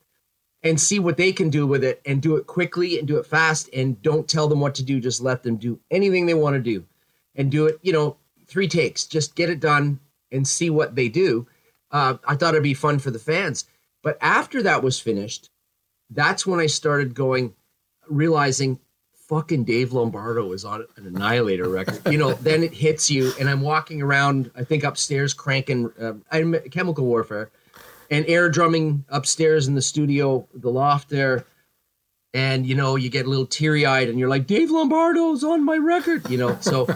and see what they can do with it and do it quickly and do it fast and don't tell them what to do just let them do anything they want to do and do it you know three takes just get it done and see what they do. Uh, i thought it'd be fun for the fans but after that was finished that's when i started going realizing fucking dave lombardo is on an annihilator record you know then it hits you and i'm walking around i think upstairs cranking uh, chemical warfare and air drumming upstairs in the studio, the loft there. And you know, you get a little teary eyed and you're like, Dave Lombardo's on my record, you know. So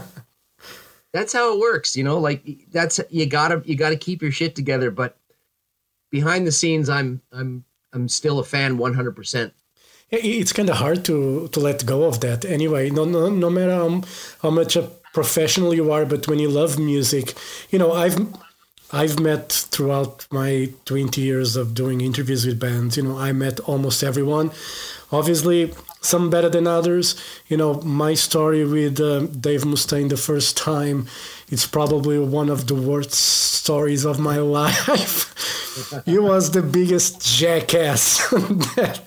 [laughs] that's how it works, you know, like that's you gotta you gotta keep your shit together. But behind the scenes I'm I'm I'm still a fan one hundred percent. It's kind of hard to to let go of that. Anyway, no no no matter how, how much a professional you are, but when you love music, you know, I've I've met throughout my 20 years of doing interviews with bands, you know, I met almost everyone. Obviously, some better than others. You know, my story with uh, Dave Mustaine the first time, it's probably one of the worst stories of my [laughs] life. he was the biggest jackass. [laughs] that,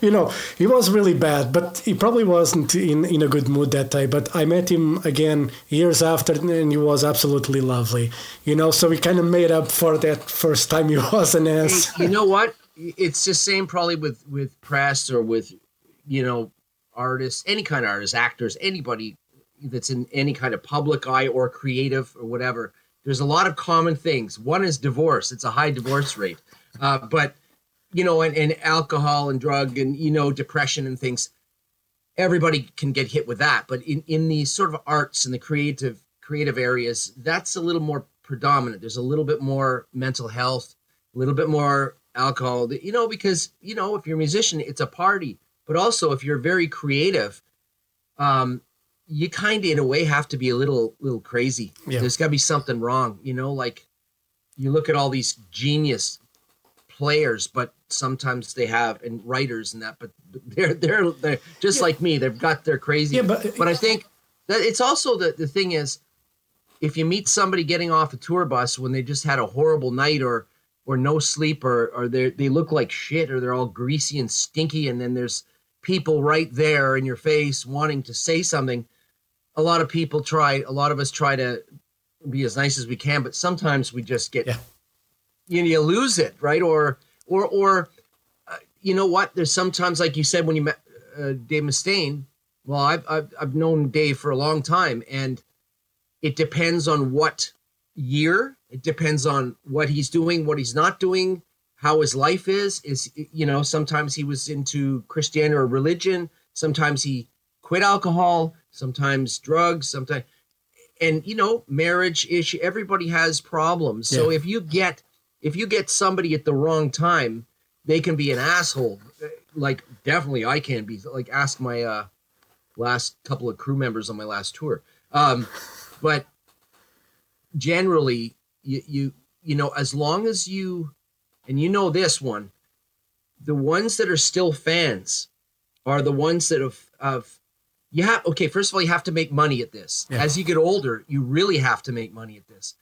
you know, he was really bad, but he probably wasn't in, in a good mood that day. But I met him again years after, and he was absolutely lovely. You know, so we kind of made up for that first time he [laughs] was an ass. you know what? It's the same probably with with press or with you know, artists, any kind of artists, actors, anybody that's in any kind of public eye or creative or whatever, there's a lot of common things. One is divorce. It's a high divorce rate. Uh, but, you know, and, and alcohol and drug and, you know, depression and things, everybody can get hit with that. But in, in the sort of arts and the creative creative areas, that's a little more predominant. There's a little bit more mental health, a little bit more alcohol, you know, because, you know, if you're a musician, it's a party but also if you're very creative um, you kind of in a way have to be a little little crazy yeah. there's got to be something wrong you know like you look at all these genius players but sometimes they have and writers and that but [laughs] they're they're they're just yeah. like me they've got their crazy yeah, but, but i think that it's also the the thing is if you meet somebody getting off a tour bus when they just had a horrible night or or no sleep or or they they look like shit or they're all greasy and stinky and then there's people right there in your face wanting to say something a lot of people try a lot of us try to be as nice as we can but sometimes we just get yeah. you, know, you lose it right? Or or or uh, you know what? There's sometimes like you said when you met uh, dave mustaine well I've, I've i've known dave for a long time and it depends on what year. It depends on what he's doing what he's not doing how his life is. Is you know sometimes he was into christianity or religion. Sometimes he quit alcohol sometimes drugs sometimes and you know marriage issue everybody has problems. So yeah. if you get if you get somebody at the wrong time they can be an asshole. Like definitely i can be. Like ask my uh last couple of crew members on my last tour. Um [laughs] but generally you you you know as long as you and you know this one, the ones that are still fans are the ones that have, have you have okay first of all you have to make money at this. Yeah. as you get older you really have to make money at this.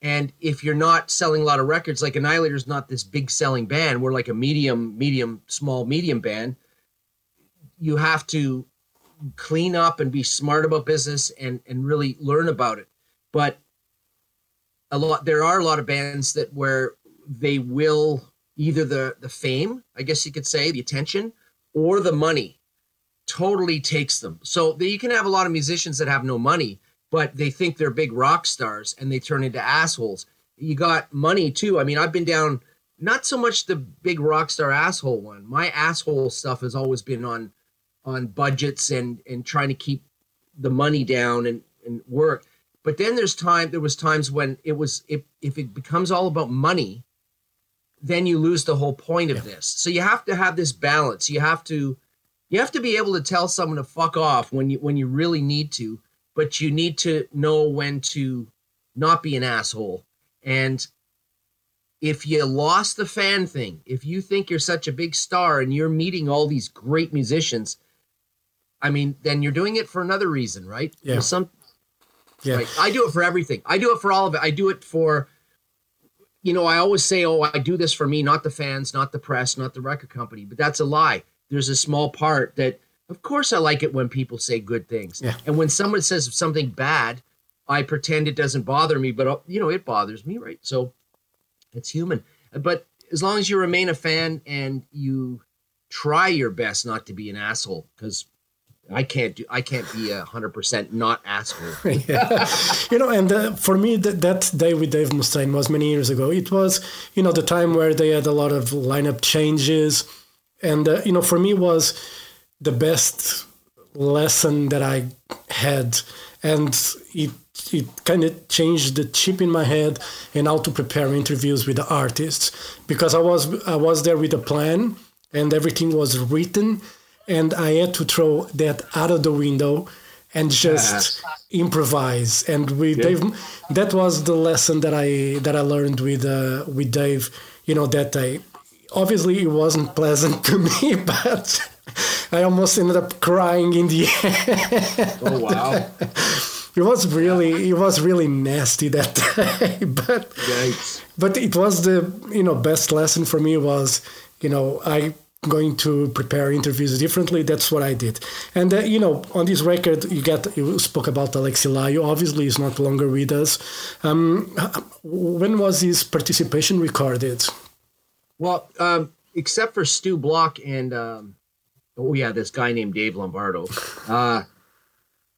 And if you're not selling a lot of records like annihilator's not this big selling band. We're like a medium medium small medium band. You have to clean up and be smart about business and and really learn about it. But a lot there are a lot of bands that where they will either the the fame, I guess you could say, the attention, or the money totally takes them. So you can have a lot of musicians that have no money, but they think they're big rock stars and they turn into assholes. You got money too. I mean, I've been down not so much the big rock star asshole one. My asshole stuff has always been on on budgets and and trying to keep the money down and and work. But then there's time there was times when it was if if it becomes all about money, then you lose the whole point of this. So you have to have this balance. You have to you have to be able to tell someone to fuck off when you when you really need to, but you need to know when to not be an asshole. And if you lost the fan thing, if you think you're such a big star and you're meeting all these great musicians, I mean, then you're doing it for another reason, right? Yeah. There's some Yeah. like I do it for everything. I do it for all of it. I do it for you know, I always say, "Oh, I do this for me, not the fans, not the press, not the record company." But that's a lie. There's a small part that of course I like it when people say good things. Yeah. And when someone says something bad, I pretend it doesn't bother me, but uh, you know, it bothers me, right? So it's human. But as long as you remain a fan and you try your best not to be an asshole because I can't do I can't be a hundred percent not asshole. [laughs] yeah. you know, and uh, for me, that, that day with Dave Mustaine was many years ago. It was, you know, the time where they had a lot of lineup changes, and uh, you know, for me was the best lesson that I had, and it it kind of changed the chip in my head and how to prepare interviews with the artists because I was I was there with a plan and everything was written and I had to throw that out of the window and just improvise. And with Dave, that was the lesson that I that I learned with uh, with Dave. You know that day. Obviously, it wasn't pleasant to me, [laughs] but I almost ended up crying in the [laughs] end. Oh wow. It was really it was really nasty that [laughs] day, but Yikes. but it was the you know best lesson for me was you know I going to prepare interviews differently. That's what I did, and uh, you know on this record you got you spoke about Alexi Laiho. Obviously, he's not longer with us. Um, when was his participation recorded? Well, um, except for Stu Block and um, oh yeah, this guy named Dave Lombardo. Uh,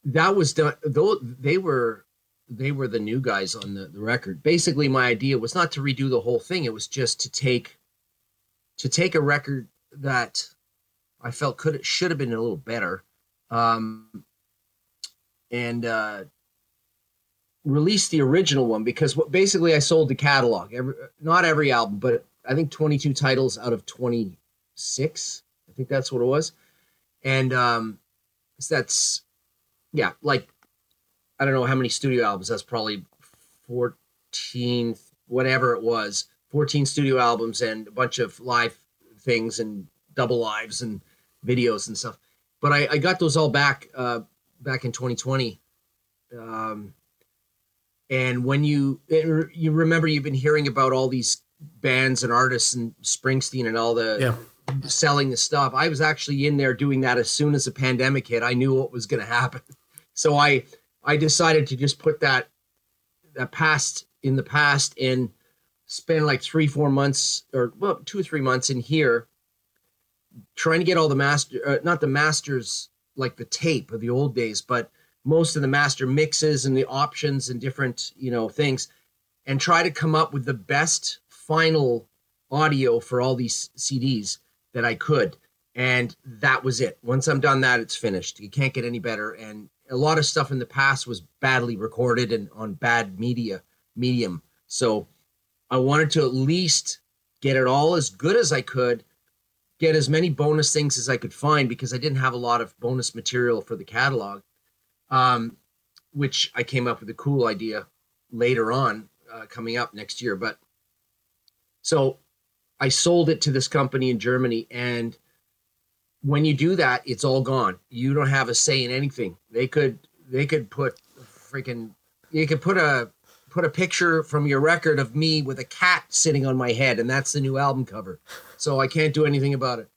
that was done. Though they were they were the new guys on the, the record. Basically, my idea was not to redo the whole thing. It was just to take to take a record that I felt could should have been a little better, um, and uh, release the original one because what basically I sold the catalog. Every, not every album, but I think 22 titles out of 26. I think that's what it was, and um, that's yeah, like I don't know how many studio albums. That's probably 14, whatever it was. 14 studio albums and a bunch of live things and double lives and videos and stuff. But I, I got those all back uh, back in 2020. Um, and when you you remember you've been hearing about all these bands and artists and Springsteen and all the Yeah. selling the stuff. I was actually in there doing that as soon as the pandemic hit. I knew what was going to happen. [laughs] So I I decided to just put that that past in the past and spend like three four months or well two or three months in here trying to get all the master uh, not the masters like the tape of the old days but most of the master mixes and the options and different you know things and try to come up with the best final audio for all these CDs that I could. And that was it. Once I'm done that it's finished. You can't get any better. And a lot of stuff in the past was badly recorded and on bad media medium. So I wanted to at least get it all as good as I could, get as many bonus things as I could find because I didn't have a lot of bonus material for the catalog, um, which I came up with a cool idea later on uh, coming up next year. But so I sold it to this company in Germany, and when you do that, it's all gone. You don't have a say in anything. They could they could put freaking you could put a put a picture from your record of me with a cat sitting on my head, and that's the new album cover. So I can't do anything about it.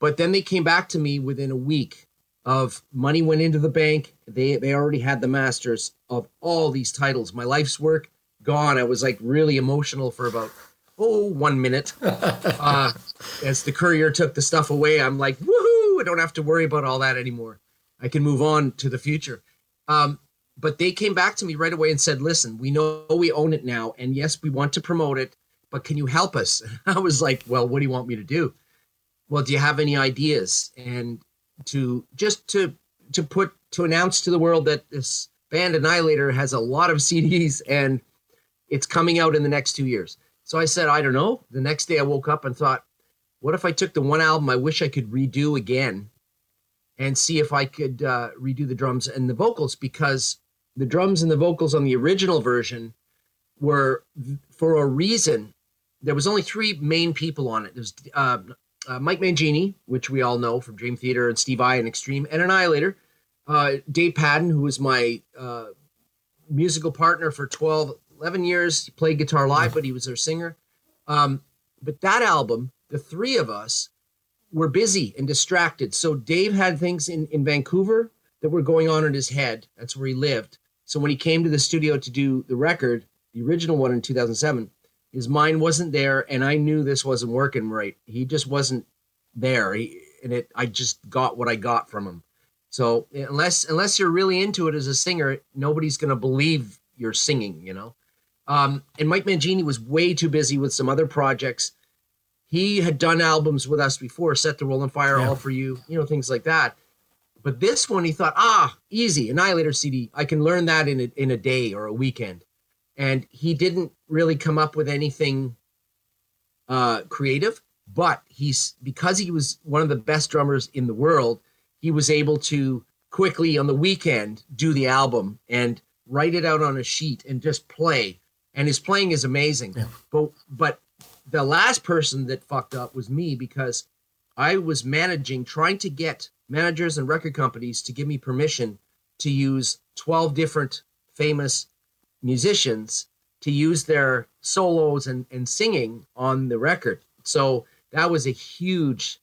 But then they came back to me within a week of money went into the bank. They they already had the masters of all these titles. My life's work gone. I was like really emotional for about oh one minute. [laughs] Uh, as the courier took the stuff away, I'm like, woohoo! I don't have to worry about all that anymore. I can move on to the future. Um, but they came back to me right away and said, listen, we know we own it now, and yes, we want to promote it, but can you help us? [laughs] I was like, well, what do you want me to do? Well, do you have any ideas? And to just to to put to announce to the world that this band Annihilator has a lot of [laughs] CDs and it's coming out in the next two years. So I said, I don't know. The next day I woke up and thought, what if I took the one album I wish I could redo again and see if I could uh, redo the drums and the vocals because the drums and the vocals on the original version were for a reason. There was only three main people on it. There's uh, uh, Mike Mangini, which we all know from Dream Theater and Steve Vai and Extreme, and Annihilator. Uh, Dave Padden, who was my uh, musical partner for 12, 11 years. He played guitar live, but he was their singer. Um, but that album, the three of us were busy and distracted. So Dave had things in, in Vancouver that were going on in his head. That's where he lived. So when he came to the studio to do the record, the original one in 2007, his mind wasn't there, and I knew this wasn't working right. He just wasn't there, he, and it. I just got what I got from him. So unless unless you're really into it as a singer, nobody's gonna believe you're singing, you know. Um, and Mike Mangini was way too busy with some other projects. He had done albums with us before, Set the on Fire, yeah. All for You, you know, things like that. But this one, he thought, ah, easy, Annihilator CD. I can learn that in a, in a day or a weekend. And he didn't really come up with anything uh, creative, but he's because he was one of the best drummers in the world, he was able to quickly on the weekend do the album and write it out on a sheet and just play and his playing is amazing. Yeah. But but the last person that fucked up was me because I was managing, trying to get managers and record companies to give me permission to use 12 different famous musicians to use their solos and, and singing on the record. So that was a huge,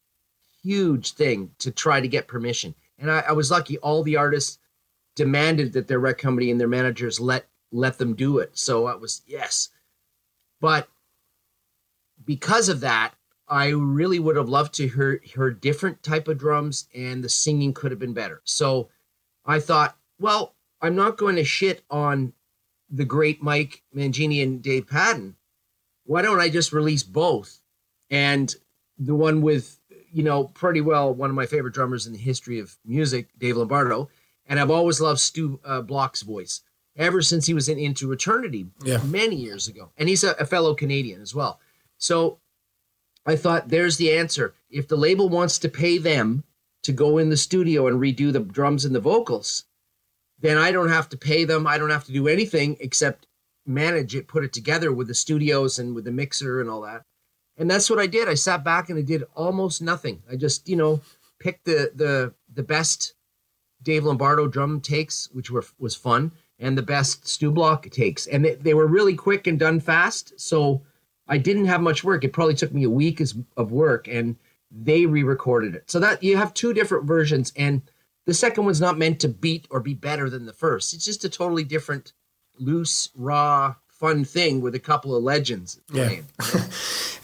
huge thing to try to get permission. And I, I was lucky, all the artists demanded that their record company and their managers let let them do it. So I was yes. But because of that, I really would have loved to hear hear different type of drums and the singing could have been better. So I thought, well, I'm not going to shit on the great Mike Mangini and Dave Padden. Why don't I just release both? And the one with, you know, pretty well one of my favorite drummers in the history of music, Dave Lombardo. And I've always loved Stu uh, Block's voice ever since he was in Into Eternity yeah. many years ago. And he's a, a fellow Canadian as well. So I thought there's the answer. If the label wants to pay them to go in the studio and redo the drums and the vocals, then I don't have to pay them. I don't have to do anything except manage it, put it together with the studios and with the mixer and all that. And that's what I did. I sat back and I did almost nothing. I just, you know, picked the the the best Dave Lombardo drum takes, which were was fun and the best Stu Block takes. And they, they were really quick and done fast. So I didn't have much work. It probably took me a week of work and they re-recorded it. So that you have two different versions and the second one's not meant to beat or be better than the first. It's just a totally different, loose, raw, fun thing with a couple of legends playing. Yeah.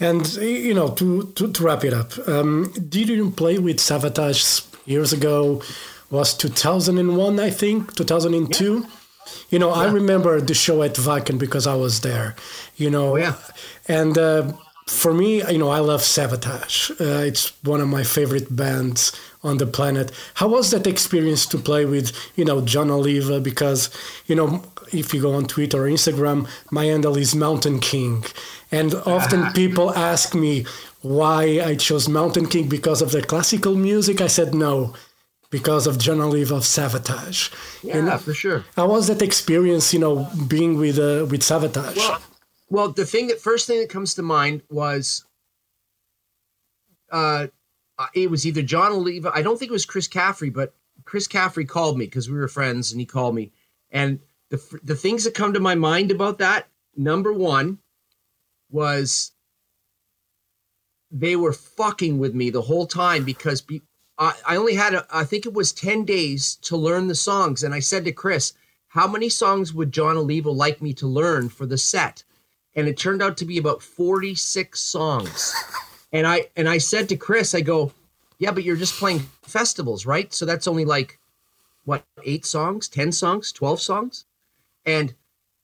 [laughs] and you know, to, to, to wrap it up, um, did you play with Savatage years ago? Was 2001, I think, 2002. Yeah. You know, yeah. I remember the show at Viking because I was there. You know, oh, yeah. And uh, for me, you know, I love Savatage. Uh, it's one of my favorite bands on the planet. How was that experience to play with, you know, Jon Oliva? Because, you know, if you go on Twitter or Instagram, my handle is Mountain King. And often [laughs] people ask me why I chose Mountain King because of the classical music. I said no because of Jon Oliva of Savatage. Yeah, and for sure. How was that experience, you know, being with uh, with Savatage? Well, well, the thing that first thing that comes to mind was uh, it was either Jon Oliva, I don't think it was Chris Caffrey, but Chris Caffrey called me because we were friends and he called me. And the the things that come to my mind about that, number one was they were fucking with me the whole time because be, I, I only had, a, I think it was 10 days to learn the songs. And I said to Chris, how many songs would Jon Oliva like me to learn for the set? And it turned out to be about 46 songs. [laughs] and I and I said to Chris, I go, yeah, but you're just playing festivals, right? So that's only like what eight songs, ten songs, twelve songs, and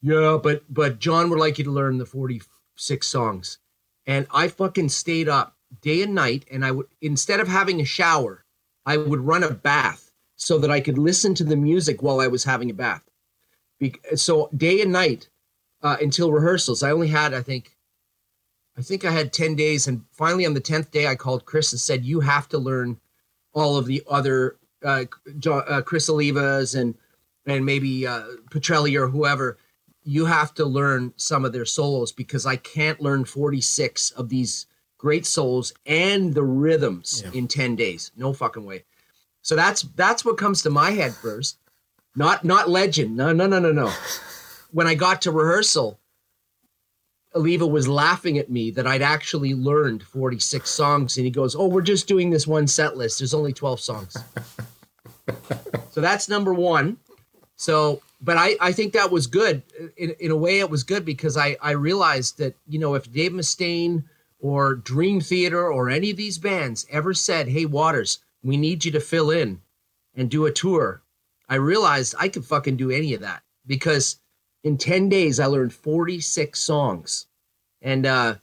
yeah, but but John would like you to learn the 46 songs, and I fucking stayed up day and night, and I would instead of having a shower, I would run a bath so that I could listen to the music while I was having a bath. Be- so day and night uh, until rehearsals, I only had I think I think I had 10 days. And finally, on the 10th day, I called Chris and said, You have to learn all of the other uh, uh, Criss Olivas and, and maybe uh, Pitrelli or whoever. You have to learn some of their solos because I can't learn 46 of these great souls and the rhythms yeah. in 10 days. No fucking way. So that's that's what comes to my head first. Not not legend. No, no, no, no, no. When I got to rehearsal, Oliva was laughing at me that I'd actually learned 46 songs. And he goes, Oh, we're just doing this one set list. There's only 12 songs. [laughs] so that's number one. So, but I, I think that was good. In, in a way, it was good because I, I realized that, you know, if Dave Mustaine or Dream Theater or any of these bands ever said, Hey, Waters, we need you to fill in and do a tour, I realized I could fucking do any of that because in 10 days i learned 46 songs. And uh,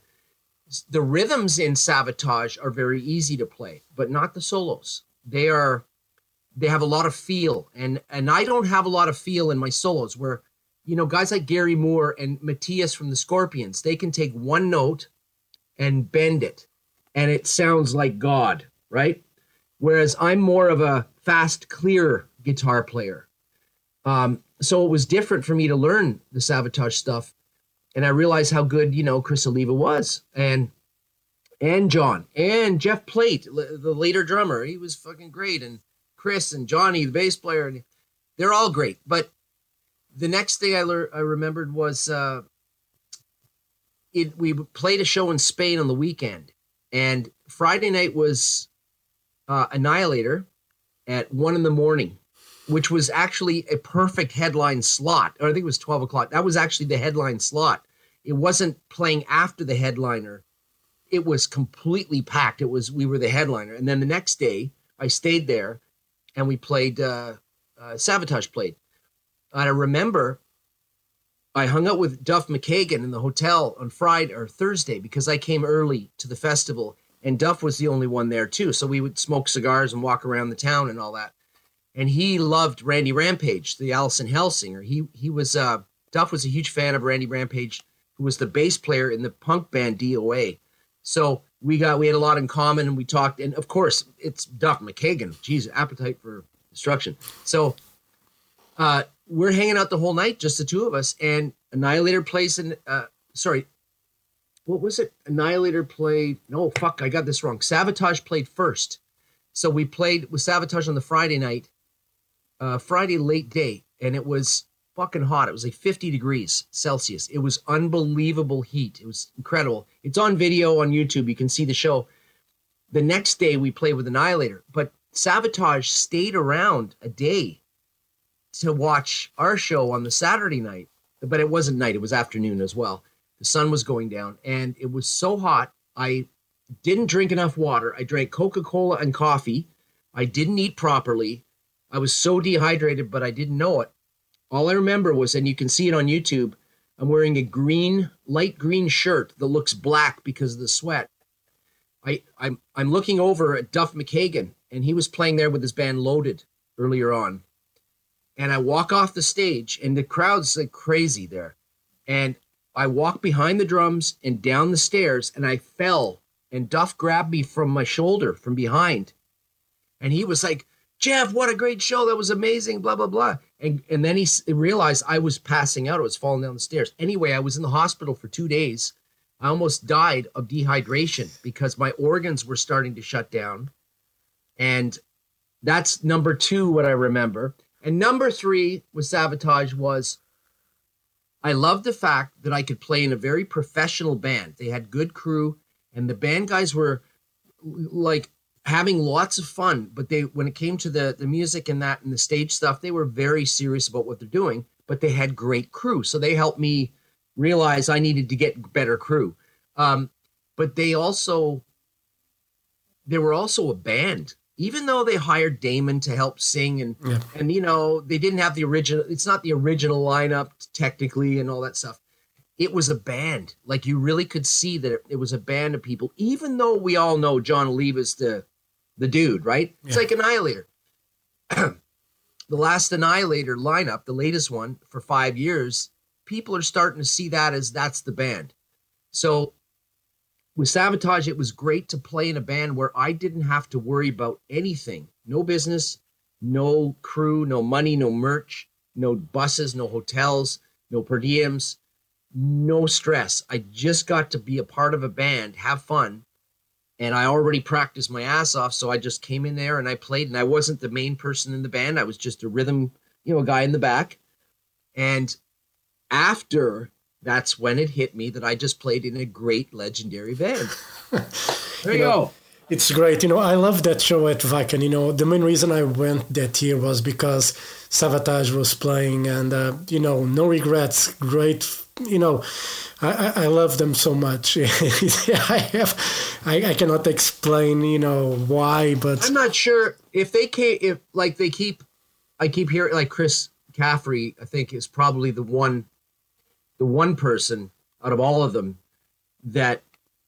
the rhythms in Savatage are very easy to play but not the solos. They are they have a lot of feel. And and i don't have a lot of feel in my solos where you know guys like gary moore and matthias from the scorpions they can take one note and bend it. And it sounds like god right? Whereas i'm more of a fast clear guitar player. Um, so it was different for me to learn the Savatage stuff, and I realized how good you know Criss Oliva was, and and John and Jeff Plate, the later drummer, he was fucking great, and Chris and Johnny, the bass player, and they're all great. But the next thing I learned, I remembered was uh, it. We played a show in Spain on the weekend, and Friday night was uh, Annihilator at one in the morning which was actually a perfect headline slot. Or I think it was 12 o'clock. That was actually the headline slot. It wasn't playing after the headliner. It was completely packed. It was we were the headliner. And then the next day, I stayed there, and we played. Uh, uh, Savatage played. And I remember I hung out with Duff McKagan in the hotel on Friday or Thursday because I came early to the festival, and Duff was the only one there too. So we would smoke cigars and walk around the town and all that and he loved Randy Rampage, the Allison singer. He he was uh, Duff was a huge fan of Randy Rampage, who was the bass player in the punk band DOA. So we got we had a lot in common, and we talked. And of course, it's Duff McKagan. Geez, appetite for destruction. So uh, we're hanging out the whole night, just the two of us. And Annihilator plays in. Uh, sorry, what was it? Annihilator played. No, fuck, I got this wrong. Savatage played first. So we played with Savatage on the Friday night, uh, Friday late day, and it was fucking hot. It was like 50 degrees Celsius. It was unbelievable heat. It was incredible. It's on video on YouTube. You can see the show. The next day we played with Annihilator, but Savatage stayed around a day to watch our show on the Saturday night. But it wasn't night, it was afternoon as well. The sun was going down and it was so hot. I didn't drink enough water. I drank Coca Cola and coffee. I didn't eat properly. I was so dehydrated, but I didn't know it. All I remember was, and you can see it on YouTube, I'm wearing a green, light green shirt that looks black because of the sweat. I, I'm, I'm looking over at Duff McKagan, and he was playing there with his band Loaded earlier on. And I walk off the stage, and the crowd's like crazy there. And I walk behind the drums and down the stairs, and I fell, and Duff grabbed me from my shoulder from behind. And he was like, Jeff, what a great show. That was amazing, blah, blah, blah. And, and then he realized I was passing out. I was falling down the stairs. Anyway, I was in the hospital for two days. I almost died of dehydration because my organs were starting to shut down. And that's number two, what I remember. And number three with Savatage was I loved the fact that I could play in a very professional band. They had good crew, and the band guys were like having lots of fun. But they, when it came to the the music and that and the stage stuff, they were very serious about what they're doing. But they had great crew, so they helped me realize I needed to get better crew. Um, but they also they were also a band even though they hired Damon to help sing and Yeah. and you know they didn't have the original it's not the original lineup technically and all that stuff. It was a band. Like you really could see that it was a band of people even though we all know Jon Oliva's the the dude right? It's like Annihilator. [clears throat] The last Annihilator lineup the latest one for 5 years people are starting to see that as that's the band. So with Savatage, it was great to play in a band where I didn't have to worry about anything no business, no crew, no money, no merch, no buses, no hotels, no per diems, no stress. I just got to be a part of a band, have fun. And I already practiced my ass off. So I just came in there and I played. And I wasn't the main person in the band, I was just a rhythm, you know, a guy in the back. And after that's when it hit me that I just played in a great legendary band. [laughs] There you You know, go. It's great. You know, I love that show at Wacken. You know, the main reason I went that year was because Savatage was playing, and uh, you know, no regrets. Great. You know, I, I, love them so much. [laughs] I have, I, I cannot explain, you know, why, but I'm not sure if they came if like they keep I keep hearing like Chris Caffery, I think is probably the one the one person out of all of them that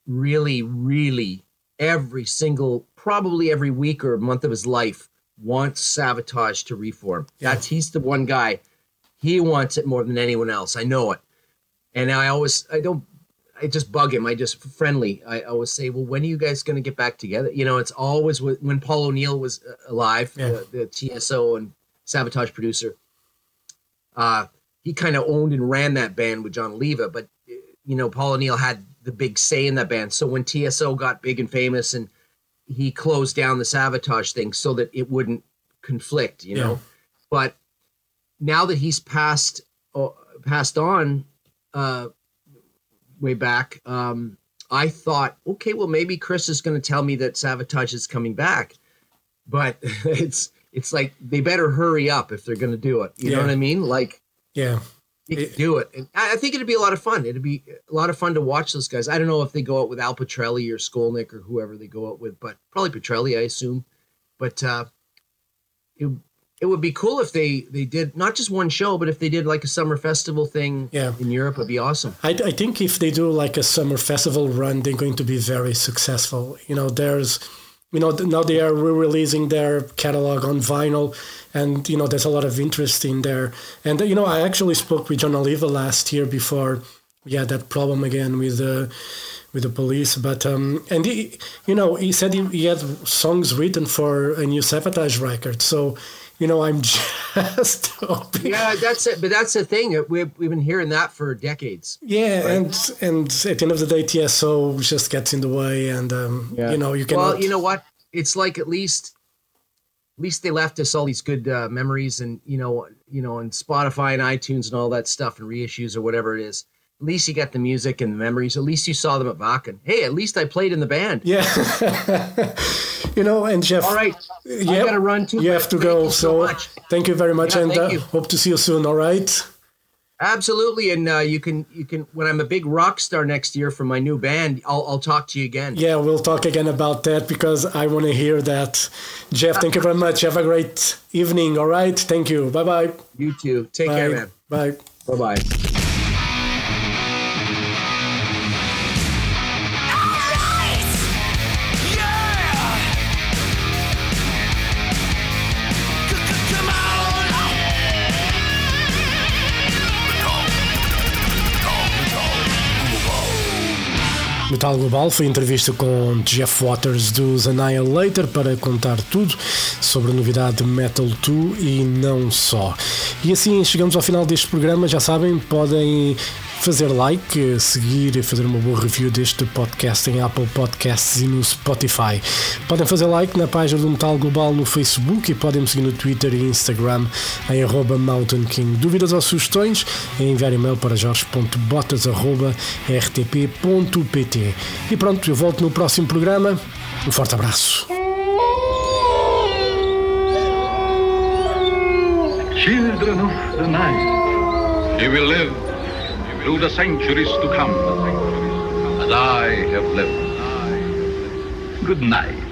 really, really every single probably every week or month of his life wants Savatage to reform. That's he's the one guy. He wants it more than anyone else. I know it. And I always I don't I just bug him. I just friendly. I always say, "Well, when are you guys going to get back together?" You know, it's always when Paul O'Neill was uh, alive, Yeah. the, the TSO and Savatage producer. Uh, he kind of owned and ran that band with Jon Oliva, but you know, Paul O'Neill had the big say in that band. So when TSO got big and famous, and he closed down the Savatage thing so that it wouldn't conflict, you Yeah. know. But now that he's passed uh, passed on, uh, way back, um, I thought, okay, well, maybe Chris is going to tell me that Savatage is coming back, but [laughs] it's it's like they better hurry up if they're going to do it. You know what I mean? Like yeah, you It- do it, and I I think it'd be a lot of fun. It'd be a lot of fun to watch those guys. I don't know if they go out with Al Pitrelli or Skolnick or whoever they go out with, but probably Pitrelli, I assume. But uh, it it would be cool if they they did not just one show, but if they did like a summer festival thing Yeah. in Europe, it'd be awesome. I, I think if they do like a summer festival run, they're going to be very successful. You know, there's, you know, now they are re-releasing their catalog on vinyl, and you know, there's a lot of interest in there. And you know, I actually spoke with Jon Oliva last year before we had that problem again with the with the police. But um, and he, you know, he said he, he had songs written for a new Savatage record. So, you know, I'm [laughs] just hoping. Yeah, that's it. But that's the thing. We've, we've been hearing that for decades. Yeah, and and at the end of the day, TSO just gets in the way, and um, you know you can. Well, you know what? It's like at least, at least they left us all these good uh, memories, and you know, you know, and Spotify and iTunes and all that stuff, and reissues or whatever it is. At least you got the music and the memories. At least you saw them at Wacken. Hey, at least I played in the band. yeah, [laughs] you know, and Jeff. All right, I gotta run too. You have to go. So, much. thank you very much, Yeah, and uh, hope to see you soon. All right. Absolutely, and uh, you can you can when I'm a big rock star next year for my new band, I'll I'll talk to you again. Yeah, we'll talk again about that because I want to hear that. Jeff, thank you very much. Have a great evening. All right. Thank you. Bye bye. You too. Take care, man. Bye. Bye bye. Metal Global foi entrevista com Jeff Waters dos Annihilator para contar tudo sobre a novidade Metal 2 e não só. E assim chegamos ao final deste programa. Já sabem, podem fazer like, seguir e fazer uma boa review deste podcast em Apple Podcasts e no Spotify. Podem fazer like na página do Metal Global no Facebook e podem me seguir no Twitter e Instagram em arroba Mountain King. Dúvidas ou sugestões? É enviar e-mail para jorge.botas.rtp.pt E pronto, eu volto no próximo programa. Um forte abraço. Children of the night, you will live through the centuries to come, as I have lived. Good night.